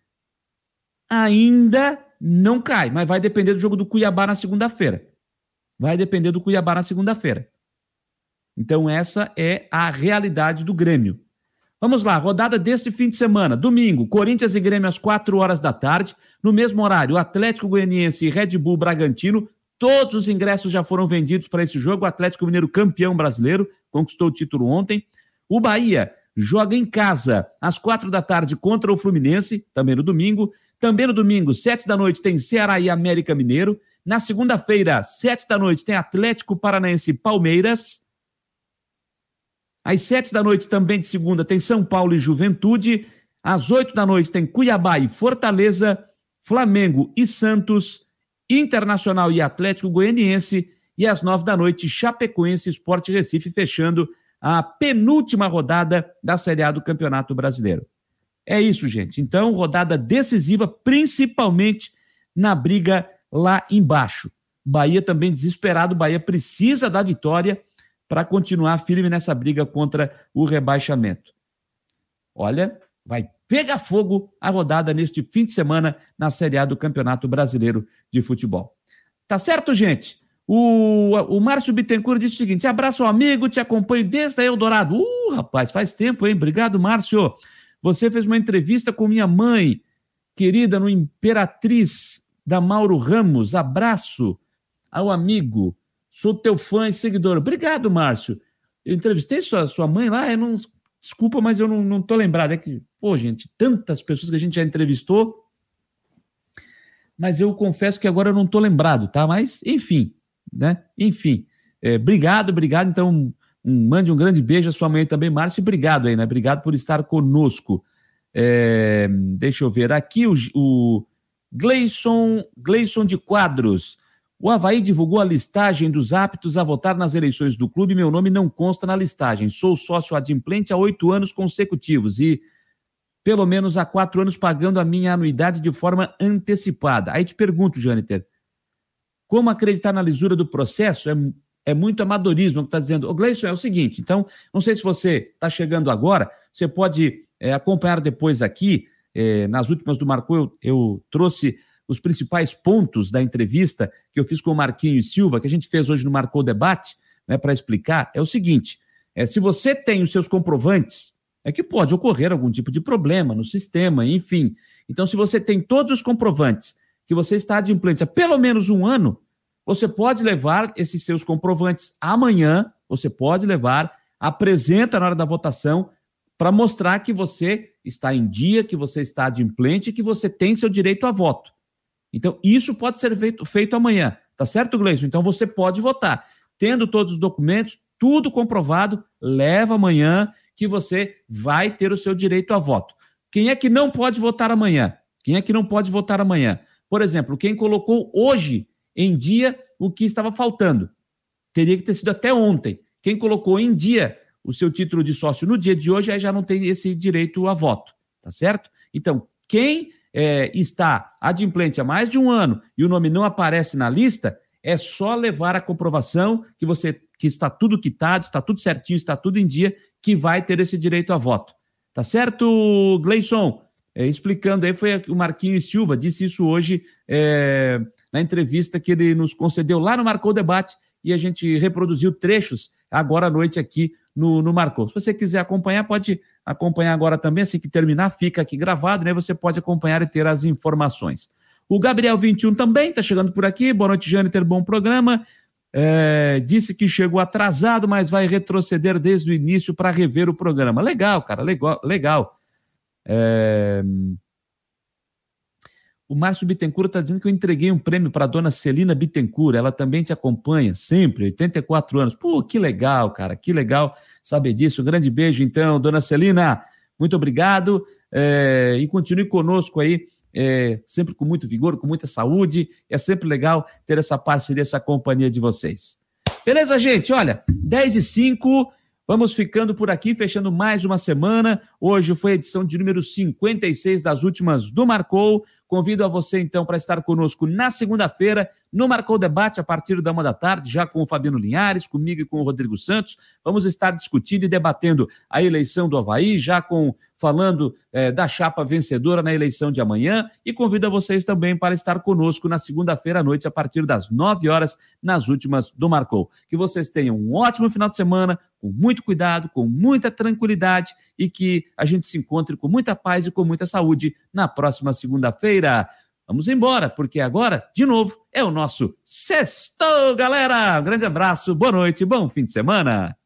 ainda não cai, mas vai depender do jogo do Cuiabá na segunda-feira. Vai depender do Cuiabá na segunda-feira. Então, essa é a realidade do Grêmio. Vamos lá, rodada deste fim de semana. Domingo, Corinthians e Grêmio às 4 horas da tarde. No mesmo horário, Atlético Goianiense e Red Bull Bragantino. Todos os ingressos já foram vendidos para esse jogo. O Atlético Mineiro, campeão brasileiro, conquistou o título ontem. O Bahia joga em casa às quatro da tarde contra o Fluminense, também no domingo. Também no domingo, sete da noite, tem Ceará e América Mineiro. Na segunda-feira, sete da noite, tem Atlético Paranaense e Palmeiras. Às sete da noite, também de segunda, tem São Paulo e Juventude. Às oito da noite, tem Cuiabá e Fortaleza, Flamengo e Santos, Internacional e Atlético Goianiense. E às nove da noite, Chapecoense e Sport Recife, fechando a penúltima rodada da Série A do Campeonato Brasileiro. É isso, gente. Então, rodada decisiva, principalmente na briga lá embaixo. Bahia também desesperado, Bahia precisa da vitória para continuar firme nessa briga contra o rebaixamento. Olha, vai pegar fogo a rodada neste fim de semana na Série A do Campeonato Brasileiro de Futebol. Tá certo, gente? O, o Márcio Bittencourt disse o seguinte: abraço, amigo, te acompanho desde a Eldorado. Uh, rapaz, faz tempo, hein? Obrigado, Márcio. Você fez uma entrevista com minha mãe, querida, no Imperatriz da Mauro Ramos. Abraço ao amigo. Sou teu fã e seguidor. Obrigado, Márcio. Eu entrevistei sua, sua mãe lá, eu não. Desculpa, mas eu não, não tô lembrado. É que, pô, gente, tantas pessoas que a gente já entrevistou. Mas eu confesso que agora eu não tô lembrado, tá? Mas, enfim, né? Enfim. É, obrigado, obrigado. Então, um, mande um grande beijo à sua mãe também, Márcio. Obrigado aí, né? Obrigado por estar conosco. É, deixa eu ver aqui o, o Gleison, Gleison de Quadros. O Havaí divulgou a listagem dos aptos a votar nas eleições do clube. Meu nome não consta na listagem. Sou sócio adimplente há oito anos consecutivos e pelo menos há quatro anos pagando a minha anuidade de forma antecipada. Aí te pergunto, Jâniter, como acreditar na lisura do processo? É é muito amadorismo que está dizendo. O Gleison é o seguinte, então, não sei se você está chegando agora, você pode é, acompanhar depois aqui, é, nas últimas do Marco, eu, eu, trouxe os principais pontos da entrevista que eu fiz com o Marquinho e Silva, que a gente fez hoje no Marcou Debate, né, para explicar, é o seguinte, é, se você tem os seus comprovantes, é que pode ocorrer algum tipo de problema no sistema, enfim. Então, se você tem todos os comprovantes que você está adimplente há pelo menos um ano, você pode levar esses seus comprovantes amanhã, você pode levar, apresenta na hora da votação para mostrar que você está em dia, que você está adimplente e que você tem seu direito a voto. Então, isso pode ser feito, feito amanhã, tá certo, Gleison? Então, você pode votar. Tendo todos os documentos, tudo comprovado, leva amanhã que você vai ter o seu direito a voto. Quem é que não pode votar amanhã? Quem é que não pode votar amanhã? Por exemplo, quem colocou hoje em dia o que estava faltando. Teria que ter sido até ontem. Quem colocou em dia o seu título de sócio no dia de hoje aí já não tem esse direito a voto, tá certo? Então, quem é, está adimplente há mais de um ano e o nome não aparece na lista, é só levar a comprovação que você que está tudo quitado, está tudo certinho, está tudo em dia, que vai ter esse direito a voto. Tá certo, Gleison? É, explicando aí, foi o Marquinhos Silva, disse isso hoje é, na entrevista que ele nos concedeu lá no Marcou Debate e a gente reproduziu trechos agora à noite aqui no, no Marcou. Se você quiser acompanhar, pode acompanhar agora também, assim que terminar, fica aqui gravado, né? Você pode acompanhar e ter as informações. O Gabriel 21 também está chegando por aqui. Boa noite, Jâniter, bom programa. É, disse que chegou atrasado, mas vai retroceder desde o início para rever o programa. Legal, cara, legal. legal. É, o Márcio Bittencourt está dizendo que eu entreguei um prêmio para a dona Celina Bittencourt. Ela também te acompanha sempre, 84 anos. Pô, que legal, cara, que legal saber disso. Um grande beijo, então, dona Celina. Muito obrigado. É, e continue conosco aí, é, sempre com muito vigor, com muita saúde. É sempre legal ter essa parceria, essa companhia de vocês. Beleza, gente? Olha, 10 e 5. Vamos ficando por aqui, fechando mais uma semana. Hoje foi a edição de número 56 das últimas do Marcou. Convido a você, então, para estar conosco na segunda-feira, no Marcou Debate, a partir da uma da tarde, já com o Fabiano Linhares, comigo e com o Rodrigo Santos. Vamos estar discutindo e debatendo a eleição do Havaí, já com falando é, da chapa vencedora na eleição de amanhã e convido a vocês também para estar conosco na segunda-feira à noite, a partir das 9 horas, nas últimas do Marcou. Que vocês tenham um ótimo final de semana, com muito cuidado, com muita tranquilidade e que a gente se encontre com muita paz e com muita saúde na próxima segunda-feira. Vamos embora, porque agora, de novo, é o nosso Sextou, galera! Um grande abraço, boa noite, bom fim de semana!